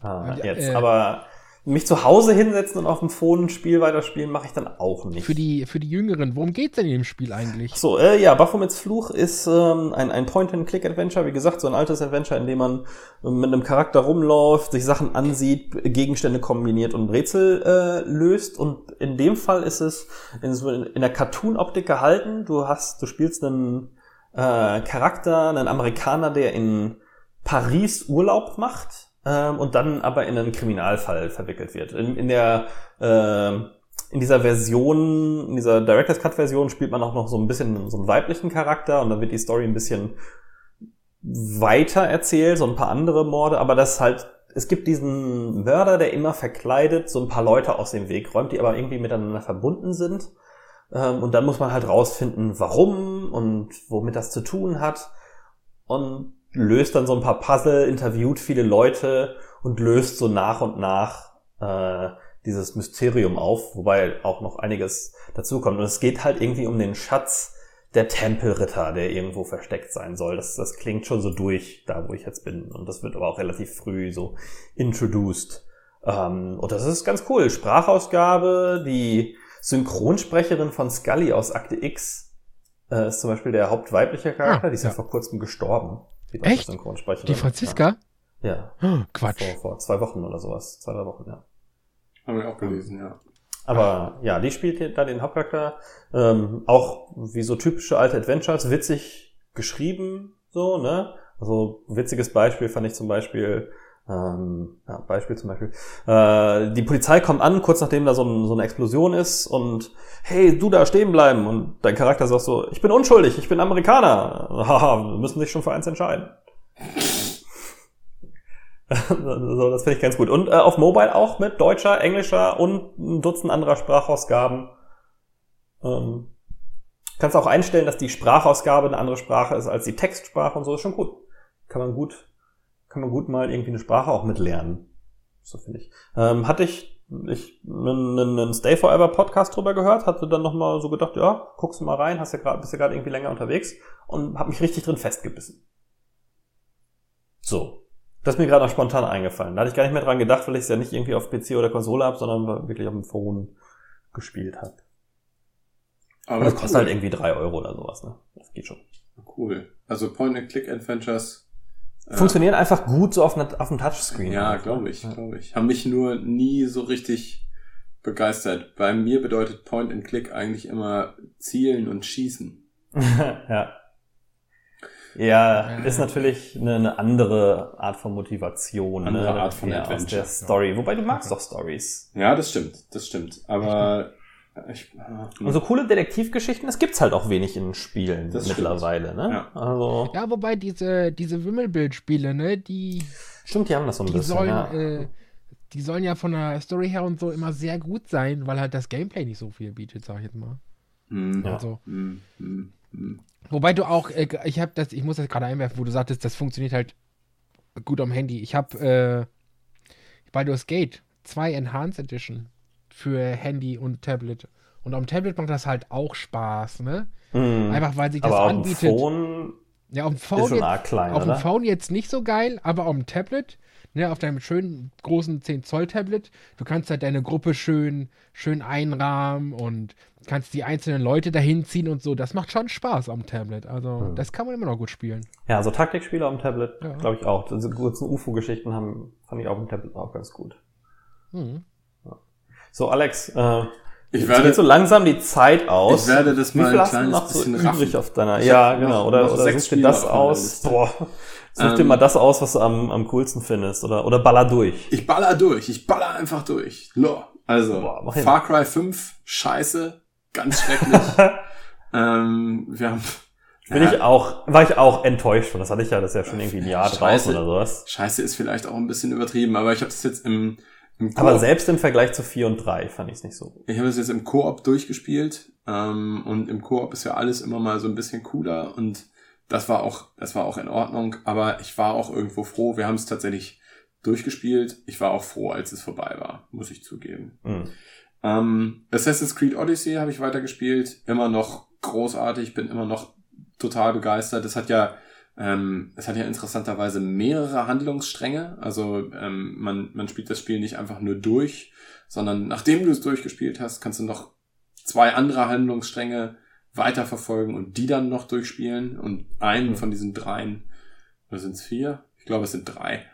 Ah, Ja, jetzt. äh, aber mich zu Hause hinsetzen und auf dem Phone ein Spiel weiterspielen, mache ich dann auch nicht. Für die, für die Jüngeren, worum geht's denn in dem Spiel eigentlich? So, äh, ja, Baphomets Fluch ist ähm, ein, ein Point-and-Click-Adventure, wie gesagt, so ein altes Adventure, in dem man äh, mit einem Charakter rumläuft, sich Sachen ansieht, Gegenstände kombiniert und Rätsel äh, löst. Und in dem Fall ist es in, so in, in der Cartoon-Optik gehalten. Du hast, du spielst einen äh, Charakter, einen Amerikaner, der in Paris Urlaub macht ähm, und dann aber in einen Kriminalfall verwickelt wird. In, in der ähm, in dieser Version, in dieser Director's Cut Version spielt man auch noch so ein bisschen so einen weiblichen Charakter und dann wird die Story ein bisschen weiter erzählt, so ein paar andere Morde, aber das halt, es gibt diesen Mörder, der immer verkleidet so ein paar Leute aus dem Weg räumt, die aber irgendwie miteinander verbunden sind. Ähm, und dann muss man halt rausfinden, warum und womit das zu tun hat. Und löst dann so ein paar Puzzle, interviewt viele Leute und löst so nach und nach äh, dieses Mysterium auf, wobei auch noch einiges dazukommt. Und es geht halt irgendwie um den Schatz der Tempelritter, der irgendwo versteckt sein soll. Das, das klingt schon so durch, da wo ich jetzt bin. Und das wird aber auch relativ früh so introduced. Ähm, und das ist ganz cool. Sprachausgabe, die Synchronsprecherin von Scully aus Akte X äh, ist zum Beispiel der hauptweibliche Charakter. Ah, die ist ja. ja. vor kurzem gestorben. Die Echt? Synchronsprecherin. Die Franziska? Ja. Oh. Quatsch. Vor, vor zwei Wochen oder sowas. Zwei, drei Wochen, ja. Haben wir auch gelesen, ja. Aber ja, die spielt da den Hauptcharakter. Ähm, auch wie so typische alte Adventures, witzig geschrieben, so, ne? Also witziges Beispiel fand ich zum Beispiel, ähm, ja, Beispiel zum Beispiel, äh, die Polizei kommt an, kurz nachdem da so, ein, so eine Explosion ist und hey, du da stehen bleiben und dein Charakter sagt so, ich bin unschuldig, ich bin Amerikaner. Haha, müssen sich schon für eins entscheiden. so, das finde ich ganz gut. Und äh, auf Mobile auch mit deutscher, englischer und ein Dutzend anderer Sprachausgaben. Ähm, kannst auch einstellen, dass die Sprachausgabe eine andere Sprache ist als die Textsprache und so ist schon gut. Kann man gut, kann man gut mal irgendwie eine Sprache auch mitlernen. So finde ich. Ähm, hatte ich ich einen, einen Stay Forever Podcast drüber gehört, hatte dann noch mal so gedacht, ja, guckst du mal rein, hast ja gerade bist ja gerade irgendwie länger unterwegs und habe mich richtig drin festgebissen. So, das ist mir gerade noch spontan eingefallen. Da hatte ich gar nicht mehr dran gedacht, weil ich es ja nicht irgendwie auf PC oder Konsole habe, sondern wirklich auf dem Phone gespielt habe. Aber Und das kostet cool. halt irgendwie drei Euro oder sowas, ne? Das geht schon. Cool. Also Point-and-Click-Adventures. Funktionieren einfach gut so auf, einer- auf dem Touchscreen. Ja, glaube ich, Ja. glaube ich. Haben mich nur nie so richtig begeistert. Bei mir bedeutet Point-and-Click eigentlich immer zielen und schießen. ja. Ja, Ja. ist natürlich eine, eine andere Art von Motivation. Andere ne? Art von ja, Adventure, der ja. Story. Wobei du magst doch Stories. Ja, das stimmt, das stimmt. Aber ich, ah, Und so coole Detektivgeschichten, das gibt's halt auch wenig in Spielen Das stimmt. mittlerweile, ne? Ja. Also, Ja, wobei diese, diese Wimmelbildspiele, ne, die, stimmt, die haben das so ein die bisschen, sollen, ja. äh, die sollen ja von der Story her und so immer sehr gut sein, weil halt das Gameplay nicht so viel bietet, sag ich jetzt mal. hm, Ja. Also, hm, hm, wobei du auch, äh, ich habe das, ich muss das gerade einwerfen, wo du sagtest, das funktioniert halt gut am Handy. Ich habe äh, Baldur's Gate 2 Enhanced Edition für Handy und Tablet. Und am Tablet macht das halt auch Spaß, ne? Mhm. Einfach weil sich das Aber auf dem anbietet. Phone Ja, auf dem ist Phone, schon jetzt, klein, auf dem? Phone jetzt nicht so geil, aber auf dem Tablet, ne, auf deinem schönen großen 10 Zoll Tablet, du kannst halt deine Gruppe schön, schön einrahmen und kannst die einzelnen Leute dahin ziehen und so. Das macht schon Spaß am Tablet. Also, Hm. das kann man immer noch gut spielen. Ja, so Taktikspiele dem Tablet, Ja. glaube ich auch. Diese kurzen UFO-Geschichten haben, fand ich auf dem Tablet auch ganz gut. Hm. So, Alex, äh, Ich werde, so langsam die Zeit aus. ich werde das Wie mal viel ein kleines noch so bisschen übrig raffen. auf deiner? Ich Ja, genau. oder oder such dir das aus. Boah. Such dir Ähm, mal das aus, was du am, am coolsten findest. Oder, oder baller durch. Ich baller durch, ich baller einfach durch. Lo. Also, Boah. Far Cry 5, scheiße, ganz schrecklich. ähm, wir haben. Bin Ja, ich auch, war ich auch enttäuscht von. Das hatte ich ja, das ist ja schon irgendwie ein Jahr Scheiße. draußen oder sowas. Scheiße ist vielleicht auch ein bisschen übertrieben, aber ich habe das jetzt im Aber selbst im Vergleich zu 4 und 3 fand ich es nicht so gut. Ich habe das jetzt im Koop durchgespielt ähm, und im Koop ist ja alles immer mal so ein bisschen cooler und das war auch, das war auch in Ordnung, aber ich war auch irgendwo froh. Wir haben es tatsächlich durchgespielt. Ich war auch froh, als es vorbei war, muss ich zugeben. Mhm. Ähm, Assassin's Creed Odyssey habe ich weitergespielt, immer noch großartig, bin immer noch total begeistert. Es hat ja, ähm, es hat ja interessanterweise mehrere Handlungsstränge. Also ähm, man, man spielt das Spiel nicht einfach nur durch, sondern nachdem du es durchgespielt hast, kannst du noch zwei andere Handlungsstränge weiterverfolgen und die dann noch durchspielen. Und einen Mhm. von diesen dreien, oder sind es vier? Ich glaube, es sind drei.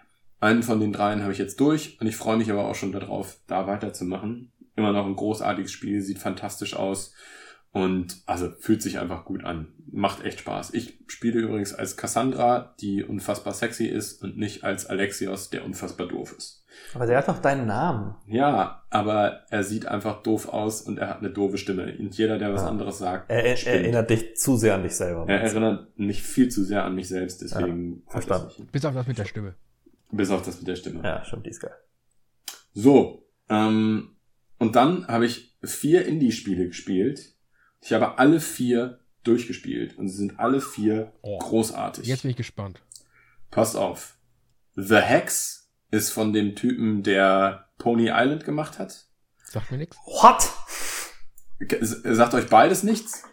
Einen von den dreien habe ich jetzt durch und ich freue mich aber auch schon darauf, da weiterzumachen. Immer noch ein großartiges Spiel, sieht fantastisch aus und also fühlt sich einfach gut an. Macht echt Spaß. Ich spiele übrigens als Cassandra, die unfassbar sexy ist und nicht als Alexios, der unfassbar doof ist. Aber der hat doch deinen Namen. Ja, aber er sieht einfach doof aus und er hat eine doofe Stimme. Und jeder, der was Ja. anderes sagt, Er, er erinnert dich zu sehr an dich selber. er erinnert mich viel zu sehr an mich selbst, deswegen Ja, verstanden. Bis auf das mit der Stimme. Bis auf das mit der Stimme. Ja, stimmt, die ist geil. So, ähm, und dann habe ich vier Indie-Spiele gespielt. Ich habe alle vier durchgespielt und sie sind alle vier Oh. großartig. Jetzt bin ich gespannt. Passt auf. The Hex ist von dem Typen, der Pony Island gemacht hat. Sagt mir nichts. What? Sagt euch beides nichts?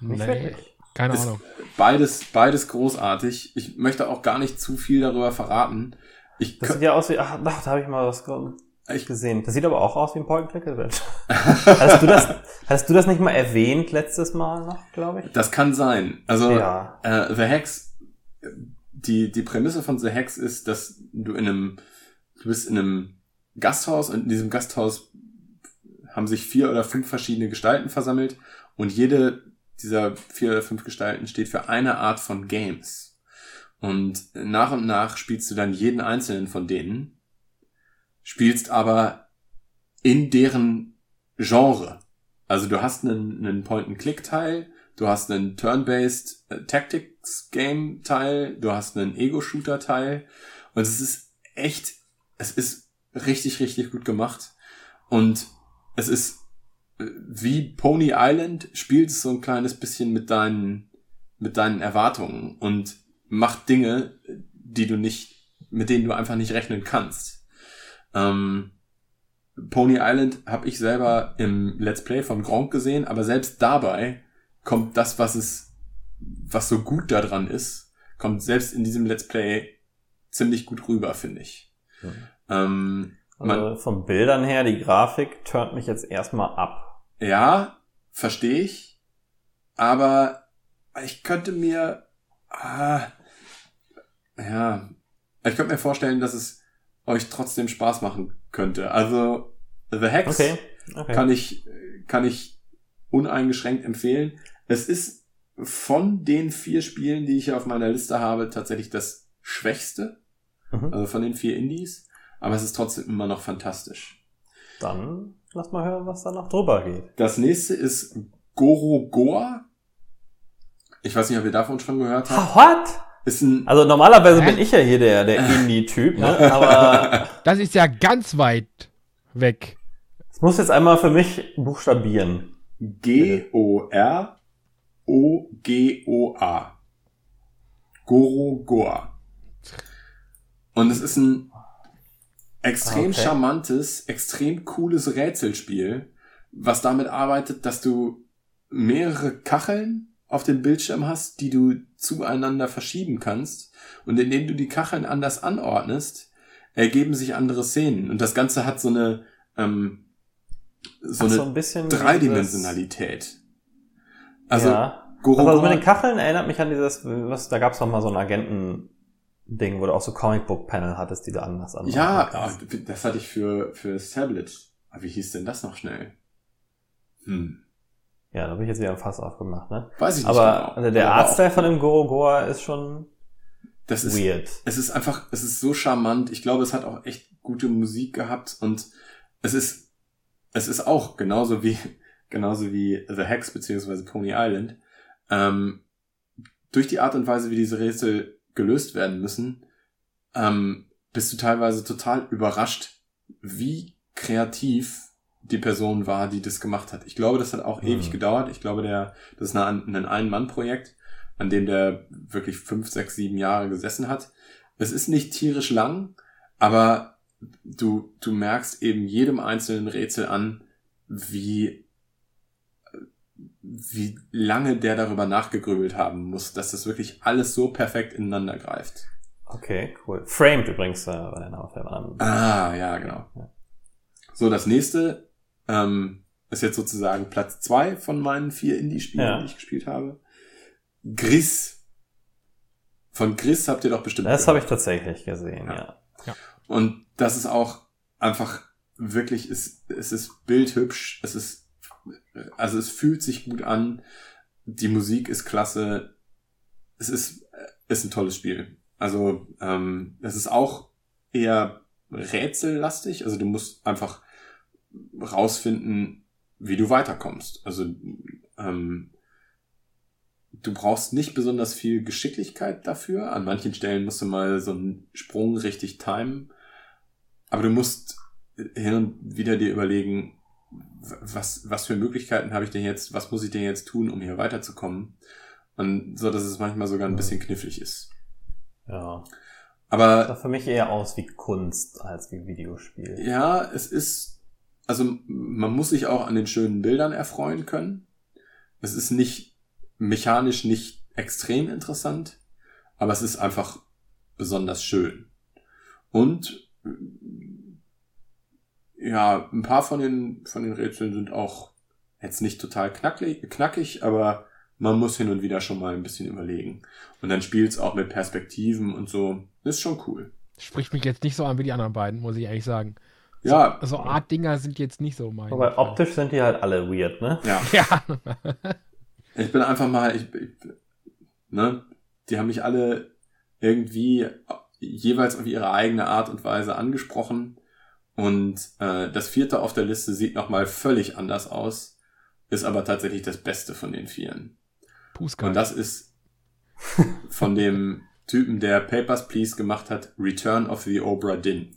Nicht wirklich. Keine Ist Ahnung. beides, beides großartig. Ich möchte auch gar nicht zu viel darüber verraten. Ich, Das sieht ja aus wie, ach, da habe ich mal was ge- ich gesehen. Das sieht aber auch aus wie ein Point-Click-Adventure. hattest, du das, hattest du das nicht mal erwähnt letztes Mal noch, glaube ich? das kann sein. Also, Ja. Äh, The Hex, die, die Prämisse von The Hex ist, dass du in einem, du bist in einem Gasthaus und in diesem Gasthaus haben sich vier oder fünf verschiedene Gestalten versammelt und jede dieser vier oder fünf Gestalten steht für eine Art von Games. Und nach und nach spielst du dann jeden einzelnen von denen, spielst aber in deren Genre. Also du hast einen, einen Point-and-Click-Teil, du hast einen Turn-Based äh, Tactics-Game-Teil, du hast einen Ego-Shooter-Teil und es ist echt, es ist richtig, richtig gut gemacht und es ist äh, wie Pony Island spielt es so ein kleines bisschen mit deinen, mit deinen Erwartungen und macht Dinge, die du nicht, mit denen du einfach nicht rechnen kannst. Ähm, Pony Island habe ich selber im Let's Play von Gronk gesehen, aber selbst dabei kommt das, was es, was so gut daran ist, kommt selbst in diesem Let's Play ziemlich gut rüber, finde ich. Mhm. Ähm, Also von Bildern her, die Grafik turnt mich jetzt erstmal ab. ja, verstehe ich, aber ich könnte mir, ah, ja, ich könnte mir vorstellen, dass es euch trotzdem Spaß machen könnte. Also The Hex Okay. okay. kann ich, kann ich uneingeschränkt empfehlen. Es ist von den vier Spielen, die ich hier auf meiner Liste habe, tatsächlich das schwächste, Mhm. also von den vier Indies, aber es ist trotzdem immer noch fantastisch. Dann lass mal hören, was da noch drüber geht. Das nächste ist Goro Goa. Ich weiß nicht, ob ihr davon schon gehört habt. What? Ist ein, Also normalerweise Hä? bin ich ja hier der, der Indie-Typ, ne? aber Das ist ja ganz weit weg. es muss jetzt einmal für mich buchstabieren. G-O-R-O-G-O-A. Goro Goa. Und es ist ein extrem Okay. charmantes, extrem cooles Rätselspiel, was damit arbeitet, dass du mehrere Kacheln auf dem Bildschirm hast, die du zueinander verschieben kannst. Und indem du die Kacheln anders anordnest, ergeben sich andere Szenen. Und das Ganze hat so eine, ähm, so Ach, eine so ein bisschen Dreidimensionalität. Also, ja. Goro Also mit den Kacheln erinnert mich an dieses, was, da gab's noch mal so ein Agenten-Ding, wo du auch so Comicbook-Panel hattest, die du anders an. ja, das hatte ich für, für das Tablet. Aber wie hieß denn das noch schnell? Hm. Ja, da habe ich jetzt wieder ein Fass aufgemacht, ne? Weiß ich nicht Aber genau. der Aber Artstyle von dem Gorogoa ist schon das ist, weird. es ist einfach, es ist so charmant. Ich glaube, es hat auch echt gute Musik gehabt und es ist, es ist auch genauso wie, genauso wie The Hex beziehungsweise Pony Island, ähm, durch die Art und Weise, wie diese Rätsel gelöst werden müssen, ähm, bist du teilweise total überrascht, wie kreativ die Person war, die das gemacht hat. Ich glaube, das hat auch Mhm. ewig gedauert. Ich glaube, der, das ist ein, ein Ein-Mann-Projekt, an dem der wirklich fünf, sechs, sieben Jahre gesessen hat. Es ist nicht tierisch lang, aber du, du merkst eben jedem einzelnen Rätsel an, wie, wie lange der darüber nachgegrübelt haben muss, dass das wirklich alles so perfekt ineinander greift. Okay, cool. Framed übrigens, äh, war der Name von dem anderen. Ah, ja, genau. Ja. So, das nächste ähm, ist jetzt sozusagen Platz zwei von meinen vier Indie-Spielen, Ja. die ich gespielt habe. Gris. Von Gris habt ihr doch bestimmt Das habe ich tatsächlich gesehen, Ja. ja. Und das ist auch einfach wirklich, es, es ist bildhübsch, es ist, also es fühlt sich gut an, die Musik ist klasse, es ist, ist ein tolles Spiel. Also, ähm, es ist auch eher rätsellastig, also du musst einfach rausfinden, wie du weiterkommst. Also, ähm, du brauchst nicht besonders viel Geschicklichkeit dafür. An manchen Stellen musst du mal so einen Sprung richtig timen. Aber du musst hin und wieder dir überlegen, was, was für Möglichkeiten habe ich denn jetzt, was muss ich denn jetzt tun, um hier weiterzukommen? Und so, dass es manchmal sogar ein bisschen knifflig ist. Ja. Aber Sah für mich eher aus wie Kunst als wie Videospiel. Ja, es ist, also man muss sich auch an den schönen Bildern erfreuen können. Es ist nicht mechanisch nicht extrem interessant, aber es ist einfach besonders schön. Und ja, ein paar von den von den Rätseln sind auch jetzt nicht total knackig, knackig, aber man muss hin und wieder schon mal ein bisschen überlegen. Und dann spielt's auch mit Perspektiven und so. Ist schon cool. Spricht mich jetzt nicht so an wie die anderen beiden, muss ich ehrlich sagen. Ja, Also Art-Dinger sind jetzt nicht so mein. Wobei optisch sind die halt alle weird, ne? ja. Ja. Ich bin einfach mal, ich, ich, ne, die haben mich alle irgendwie jeweils auf ihre eigene Art und Weise angesprochen. Und äh, das vierte auf der Liste sieht nochmal völlig anders aus, ist aber tatsächlich das Beste von den vieren. Puska. Und das ist von dem Typen, der Papers, Please gemacht hat, Return of the Obra Dinn.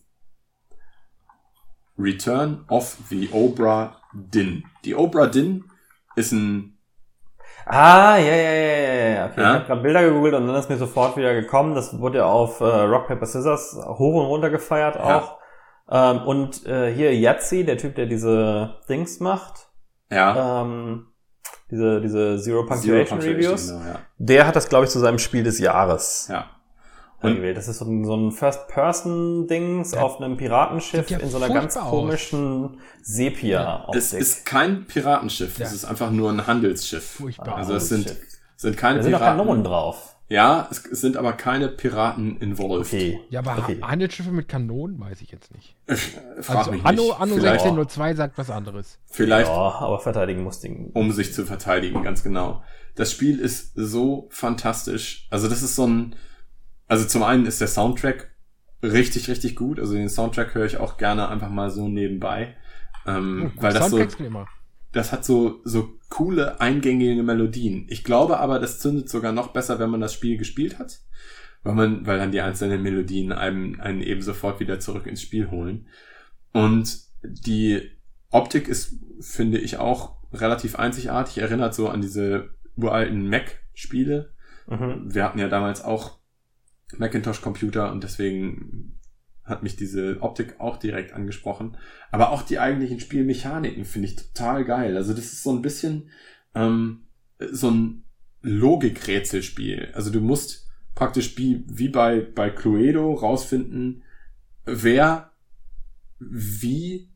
Return of the Obra Dinn. Die Obra Dinn ist ein Ah, ja, ja, ja, ja, ja. Okay, Ja? ich habe gerade Bilder gegoogelt und dann ist mir sofort wieder gekommen. Das wurde ja auf äh, Rock, Paper, Scissors hoch und runter gefeiert Ja. auch. Ähm, und äh, hier Yahtzee, der Typ, der diese Dings macht, ja, ähm, diese, diese Zero Zero Punctuation Punctuation, Reviews, Genau, ja. der hat das, glaube ich, zu seinem Spiel des Jahres ja. Angewählt. Das ist so ein, so ein First-Person-Dings Ja. auf einem Piratenschiff ja in so einer ganz aus. komischen Sepia-Optik. Es ist kein Piratenschiff, Ja. es ist einfach nur ein Handelsschiff. Furchtbar. Also es sind, sind keine da sind Piraten. Kanonen drauf. Ja, es, sind aber keine Piraten involved. Okay. ja, aber okay. Handelsschiffe mit Kanonen weiß ich jetzt nicht. Äh, Frag Also mich Anno, nicht. Anno vielleicht, 1602 sagt was anderes. vielleicht Ja, aber verteidigen muss den. um sich zu verteidigen, ganz genau. Das Spiel ist so fantastisch. Also das ist so ein, also zum einen ist der Soundtrack richtig, richtig gut. Also den Soundtrack höre ich auch gerne einfach mal so nebenbei. Ähm, Oh, weil das so, das hat so, so coole, eingängige Melodien. Ich glaube aber, das zündet sogar noch besser, wenn man das Spiel gespielt hat. Weil man, weil dann die einzelnen Melodien einem, einen eben sofort wieder zurück ins Spiel holen. Und die Optik ist, finde ich, auch relativ einzigartig. Erinnert so an diese uralten Mac-Spiele. Mhm. Wir hatten ja damals auch Macintosh-Computer und deswegen hat mich diese Optik auch direkt angesprochen. Aber auch die eigentlichen Spielmechaniken finde ich total geil. Also das ist so ein bisschen ähm, so ein Logikrätselspiel. Also du musst praktisch wie, wie bei, bei Cluedo rausfinden, wer wie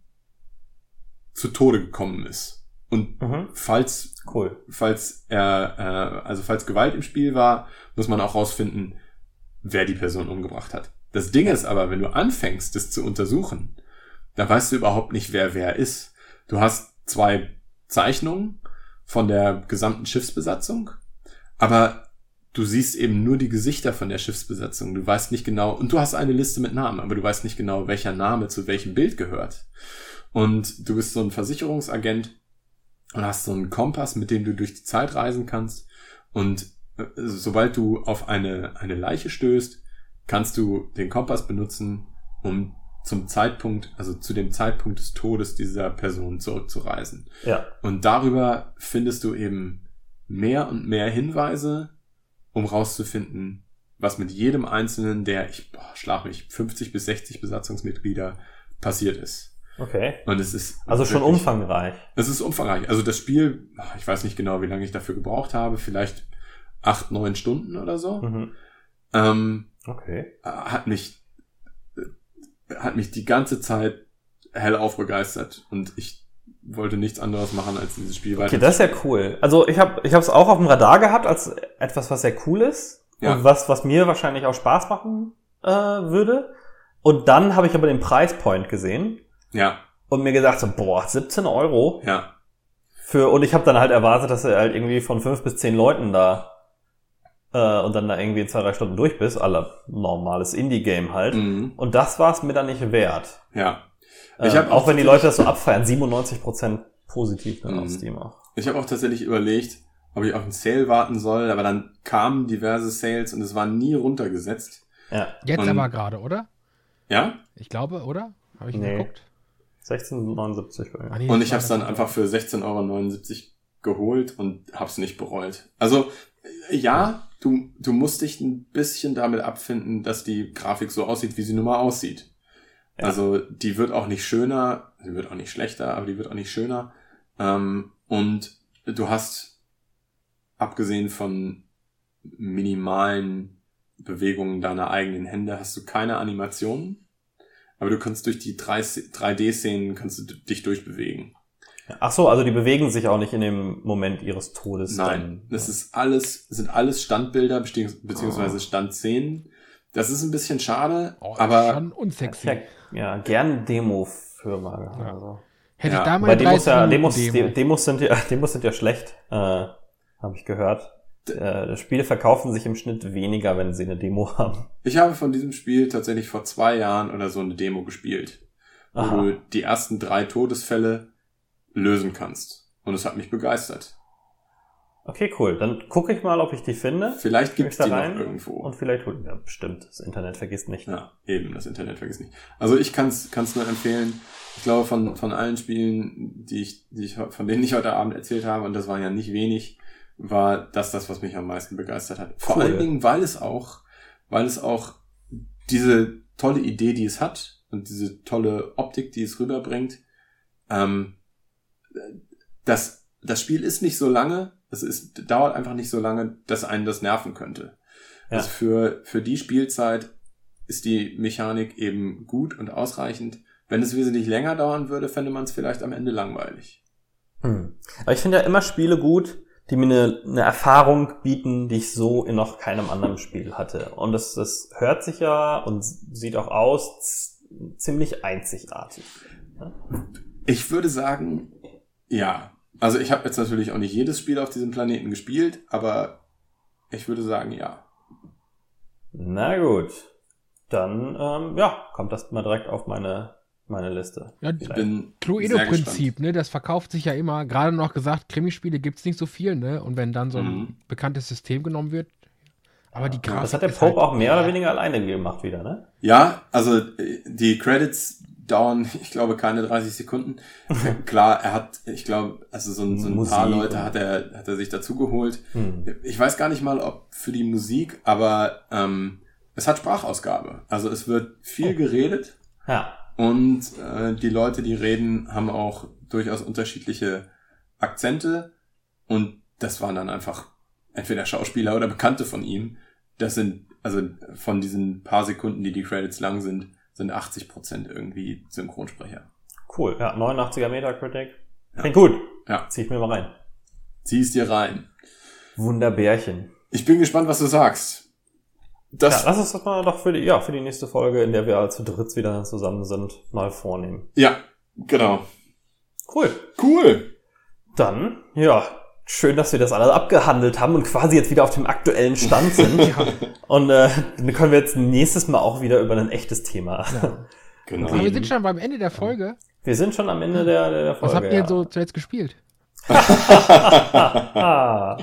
zu Tode gekommen ist. Und Mhm. falls Cool. falls er, äh, also falls Gewalt im Spiel war, muss man auch rausfinden, wer die Person umgebracht hat. Das Ding ist aber, wenn du anfängst, das zu untersuchen, da weißt du überhaupt nicht, wer wer ist. Du hast zwei Zeichnungen von der gesamten Schiffsbesatzung, aber du siehst eben nur die Gesichter von der Schiffsbesatzung. Du weißt nicht genau, und du hast eine Liste mit Namen, aber du weißt nicht genau, welcher Name zu welchem Bild gehört. Und du bist so ein Versicherungsagent und hast so einen Kompass, mit dem du durch die Zeit reisen kannst. Und sobald du auf eine, eine Leiche stößt, kannst du den Kompass benutzen, um zum Zeitpunkt, also zu dem Zeitpunkt des Todes dieser Person zurückzureisen. Ja. Und darüber findest du eben mehr und mehr Hinweise, um rauszufinden, was mit jedem einzelnen der, ich boah, schlag mich, 50 bis 60 Besatzungsmitglieder passiert ist. Okay. Und es ist Also schon wirklich- umfangreich. Es ist umfangreich. Also das Spiel, ich weiß nicht genau, wie lange ich dafür gebraucht habe, vielleicht acht, neun Stunden oder so. Mhm. Ähm, Okay. hat mich äh, hat mich die ganze Zeit hellauf begeistert und ich wollte nichts anderes machen als dieses Spiel Okay, weiter. das ist ja cool. Also ich habe ich es auch auf dem Radar gehabt als etwas, was sehr cool ist Ja. und was was mir wahrscheinlich auch Spaß machen äh, würde. Und dann habe ich aber den Preispoint gesehen ja, und mir gedacht so, boah, 17 Euro ja, für und ich habe dann halt erwartet, dass er halt irgendwie von fünf bis zehn Leuten da äh, und dann da irgendwie in zwei drei Stunden durch bist, aller normales Indie-Game halt. mhm. Und das war es mir dann nicht wert. ja. Ich Ich äh, hab auch auch wenn die Leute das so abfeiern, 97% positiv dann Mhm. auf Steam auch. Ich habe auch tatsächlich überlegt, ob ich auf einen Sale warten soll, aber dann kamen diverse Sales und es war nie runtergesetzt. Ja, Jetzt Und- aber gerade, oder? Ja? Ich glaube, oder? Habe ich Nee. geguckt? 16,79 bei mir. Ah, nee, Und ich habe es dann einfach für 16,79 Euro geholt und hab's nicht bereut. Also äh, ja, du, du musst dich ein bisschen damit abfinden, dass die Grafik so aussieht, wie sie nun mal aussieht. Ja. Also die wird auch nicht schöner, sie wird auch nicht schlechter, aber die wird auch nicht schöner. Ähm, und du hast, abgesehen von minimalen Bewegungen deiner eigenen Hände, hast du keine Animationen. Aber du kannst durch die 3D-Szenen kannst du dich durchbewegen. Ach so, also die bewegen sich auch nicht in dem Moment ihres Todes. Nein, dann. das ist alles, sind alles Standbilder beziehungs- Oh. beziehungsweise Standszenen. Das ist ein bisschen schade, Oh, aber schon unsexy. hätte ja gern Demo für mal. Ja. Also. Hätte Ja, ich da mal Demos, ja, 30 Demos, Demo. Demos, sind ja, Demos sind ja schlecht, äh, habe ich gehört. Äh, Spiele verkaufen sich im Schnitt weniger, wenn sie eine Demo haben. ich habe von diesem Spiel tatsächlich vor zwei Jahren oder so eine Demo gespielt, wo Aha. du die ersten drei Todesfälle lösen kannst. Und es hat mich begeistert. Okay, cool. Dann gucke ich mal, ob ich die finde. Vielleicht ich da die rein noch irgendwo. Und vielleicht holen ja, bestimmt. Das Internet vergisst nicht. Ja, eben, das Internet vergiss nicht. Also ich kann's kann's nur empfehlen. Ich glaube, von, von allen Spielen, die ich, die ich, von denen ich heute Abend erzählt habe, und das waren ja nicht wenig, war das das, was mich am meisten begeistert hat. Vor Cool. allen Dingen, weil es auch, weil es auch diese tolle Idee, die es hat, und diese tolle Optik, die es rüberbringt, ähm, das, das Spiel ist nicht so lange, es ist, dauert einfach nicht so lange, dass einen das nerven könnte. Ja. Also für, für die Spielzeit ist die Mechanik eben gut und ausreichend. Wenn es wesentlich länger dauern würde, fände man es vielleicht am Ende langweilig. Hm. Aber ich finde ja immer Spiele gut, die mir eine, eine Erfahrung bieten, die ich so in noch keinem anderen Spiel hatte. Und das, das hört sich ja und sieht auch aus ziemlich einzigartig. Ich würde sagen, ja. Also ich habe jetzt natürlich auch nicht jedes Spiel auf diesem Planeten gespielt, aber ich würde sagen, ja. Na gut. Dann, ähm, ja, kommt das mal direkt auf meine, meine Liste. Ja, Ich bin. Cluedo-Prinzip, ne? Das verkauft sich ja immer. Gerade noch gesagt, Krimispiele gibt's nicht so viel, ne? Und wenn dann so ein Mhm. bekanntes System genommen wird. Aber die Grafik. Das hat der Pope halt- auch mehr oder weniger alleine gemacht wieder, ne? Ja, also äh, die Credits dauern, ich glaube, keine 30 Sekunden. Klar, er hat, ich glaube, also so, ein- so ein Musik paar Leute hat er, hat er sich dazu geholt. Hm. Ich weiß gar nicht mal, ob für die Musik, aber ähm, es hat Sprachausgabe. Also es wird viel Oh. geredet Ja. und äh, die Leute, die reden, haben auch durchaus unterschiedliche Akzente und das waren dann einfach entweder Schauspieler oder Bekannte von ihm. Das sind, also von diesen paar Sekunden, die die Credits lang sind, sind 80 Prozent irgendwie Synchronsprecher. Cool. Ja, 89er Metacritic. Ja. Klingt gut. Ja. Zieh ich mir mal rein. Zieh's dir rein. Wunderbärchen. Ich bin gespannt, was du sagst. Das, ja, lass uns das mal doch für die, ja, für die nächste Folge, in der wir zu dritt wieder zusammen sind, mal vornehmen. ja, genau. Cool. Cool. Dann, ja, schön, dass wir das alles abgehandelt haben und quasi jetzt wieder auf dem aktuellen Stand sind. Und äh, dann können wir jetzt nächstes Mal auch wieder über ein echtes Thema. Genau. Aber wir sind schon beim Ende der Folge. Wir sind schon am Ende der, der Folge. Was habt ihr ja. denn so zuletzt gespielt?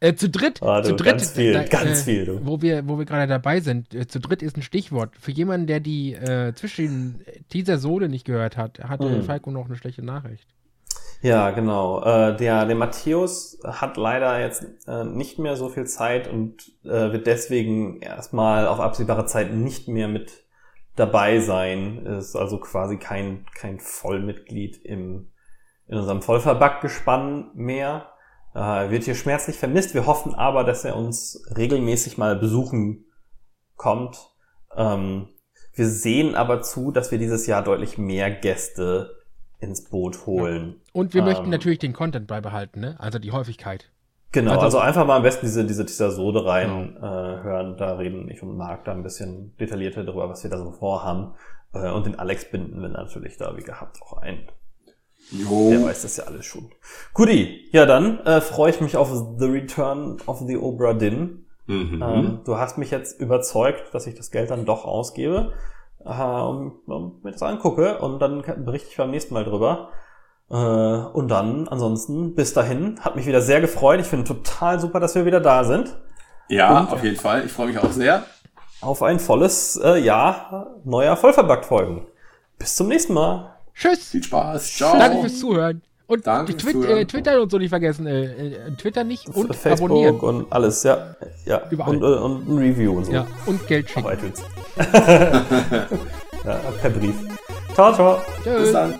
Äh, zu dritt, Ah, du, zu dritt, ganz viel, da, ganz äh, viel, du. Wo wir, wo wir gerade dabei sind, äh, zu dritt ist ein Stichwort. Für jemanden, der die äh, zwischen dieser Sode nicht gehört hat, hatte Mhm. Falco noch eine schlechte Nachricht. Ja, genau. Äh, der, der Matthäus hat leider jetzt äh, nicht mehr so viel Zeit und äh, wird deswegen erstmal auf absehbare Zeit nicht mehr mit dabei sein. Ist also quasi kein, kein Vollmitglied im, in unserem Vollverbackt-Gespann mehr. Äh, wird hier schmerzlich vermisst. Wir hoffen aber, dass er uns regelmäßig mal besuchen kommt. Ähm, wir sehen aber zu, dass wir dieses Jahr deutlich mehr Gäste ins Boot holen. Und wir Ähm. möchten natürlich den Content beibehalten, ne? Also die Häufigkeit. Genau, Also- also, einfach mal am besten diese, diese Teaser-Sode rein äh, hören. Da reden ich und Marc da ein bisschen detaillierter darüber, was wir da so vorhaben. Äh, und den Alex binden wir natürlich da, wie gehabt, auch ein. Der Jo. weiß das ja alles schon. Guti, ja dann äh, freue ich mich auf The Return of the Obra Dinn. Mhm. Ähm, du hast mich jetzt überzeugt, dass ich das Geld dann doch ausgebe, äh, um, um mir das angucke und dann berichte ich beim nächsten Mal drüber. Äh, und dann, ansonsten, bis dahin, hat mich wieder sehr gefreut. Ich finde total super, dass wir wieder da sind. Ja, Und- auf jeden Fall. Ich freue mich auch sehr. Auf ein volles äh, Jahr neuer Vollverbackt-Folgen. Bis zum nächsten Mal. Tschüss! Viel Spaß. Ciao. Danke fürs Zuhören. Und Danke die Zuhören. äh, Twitter und so nicht vergessen. Äh, äh, Twitter nicht und Facebook abonnieren. und alles, ja. ja. Überall. Und, äh, und ein Review und so. Ja, und Geld Auf schicken. iTunes. ja, per Brief. Ciao, ciao. Bis Tschüss. dann.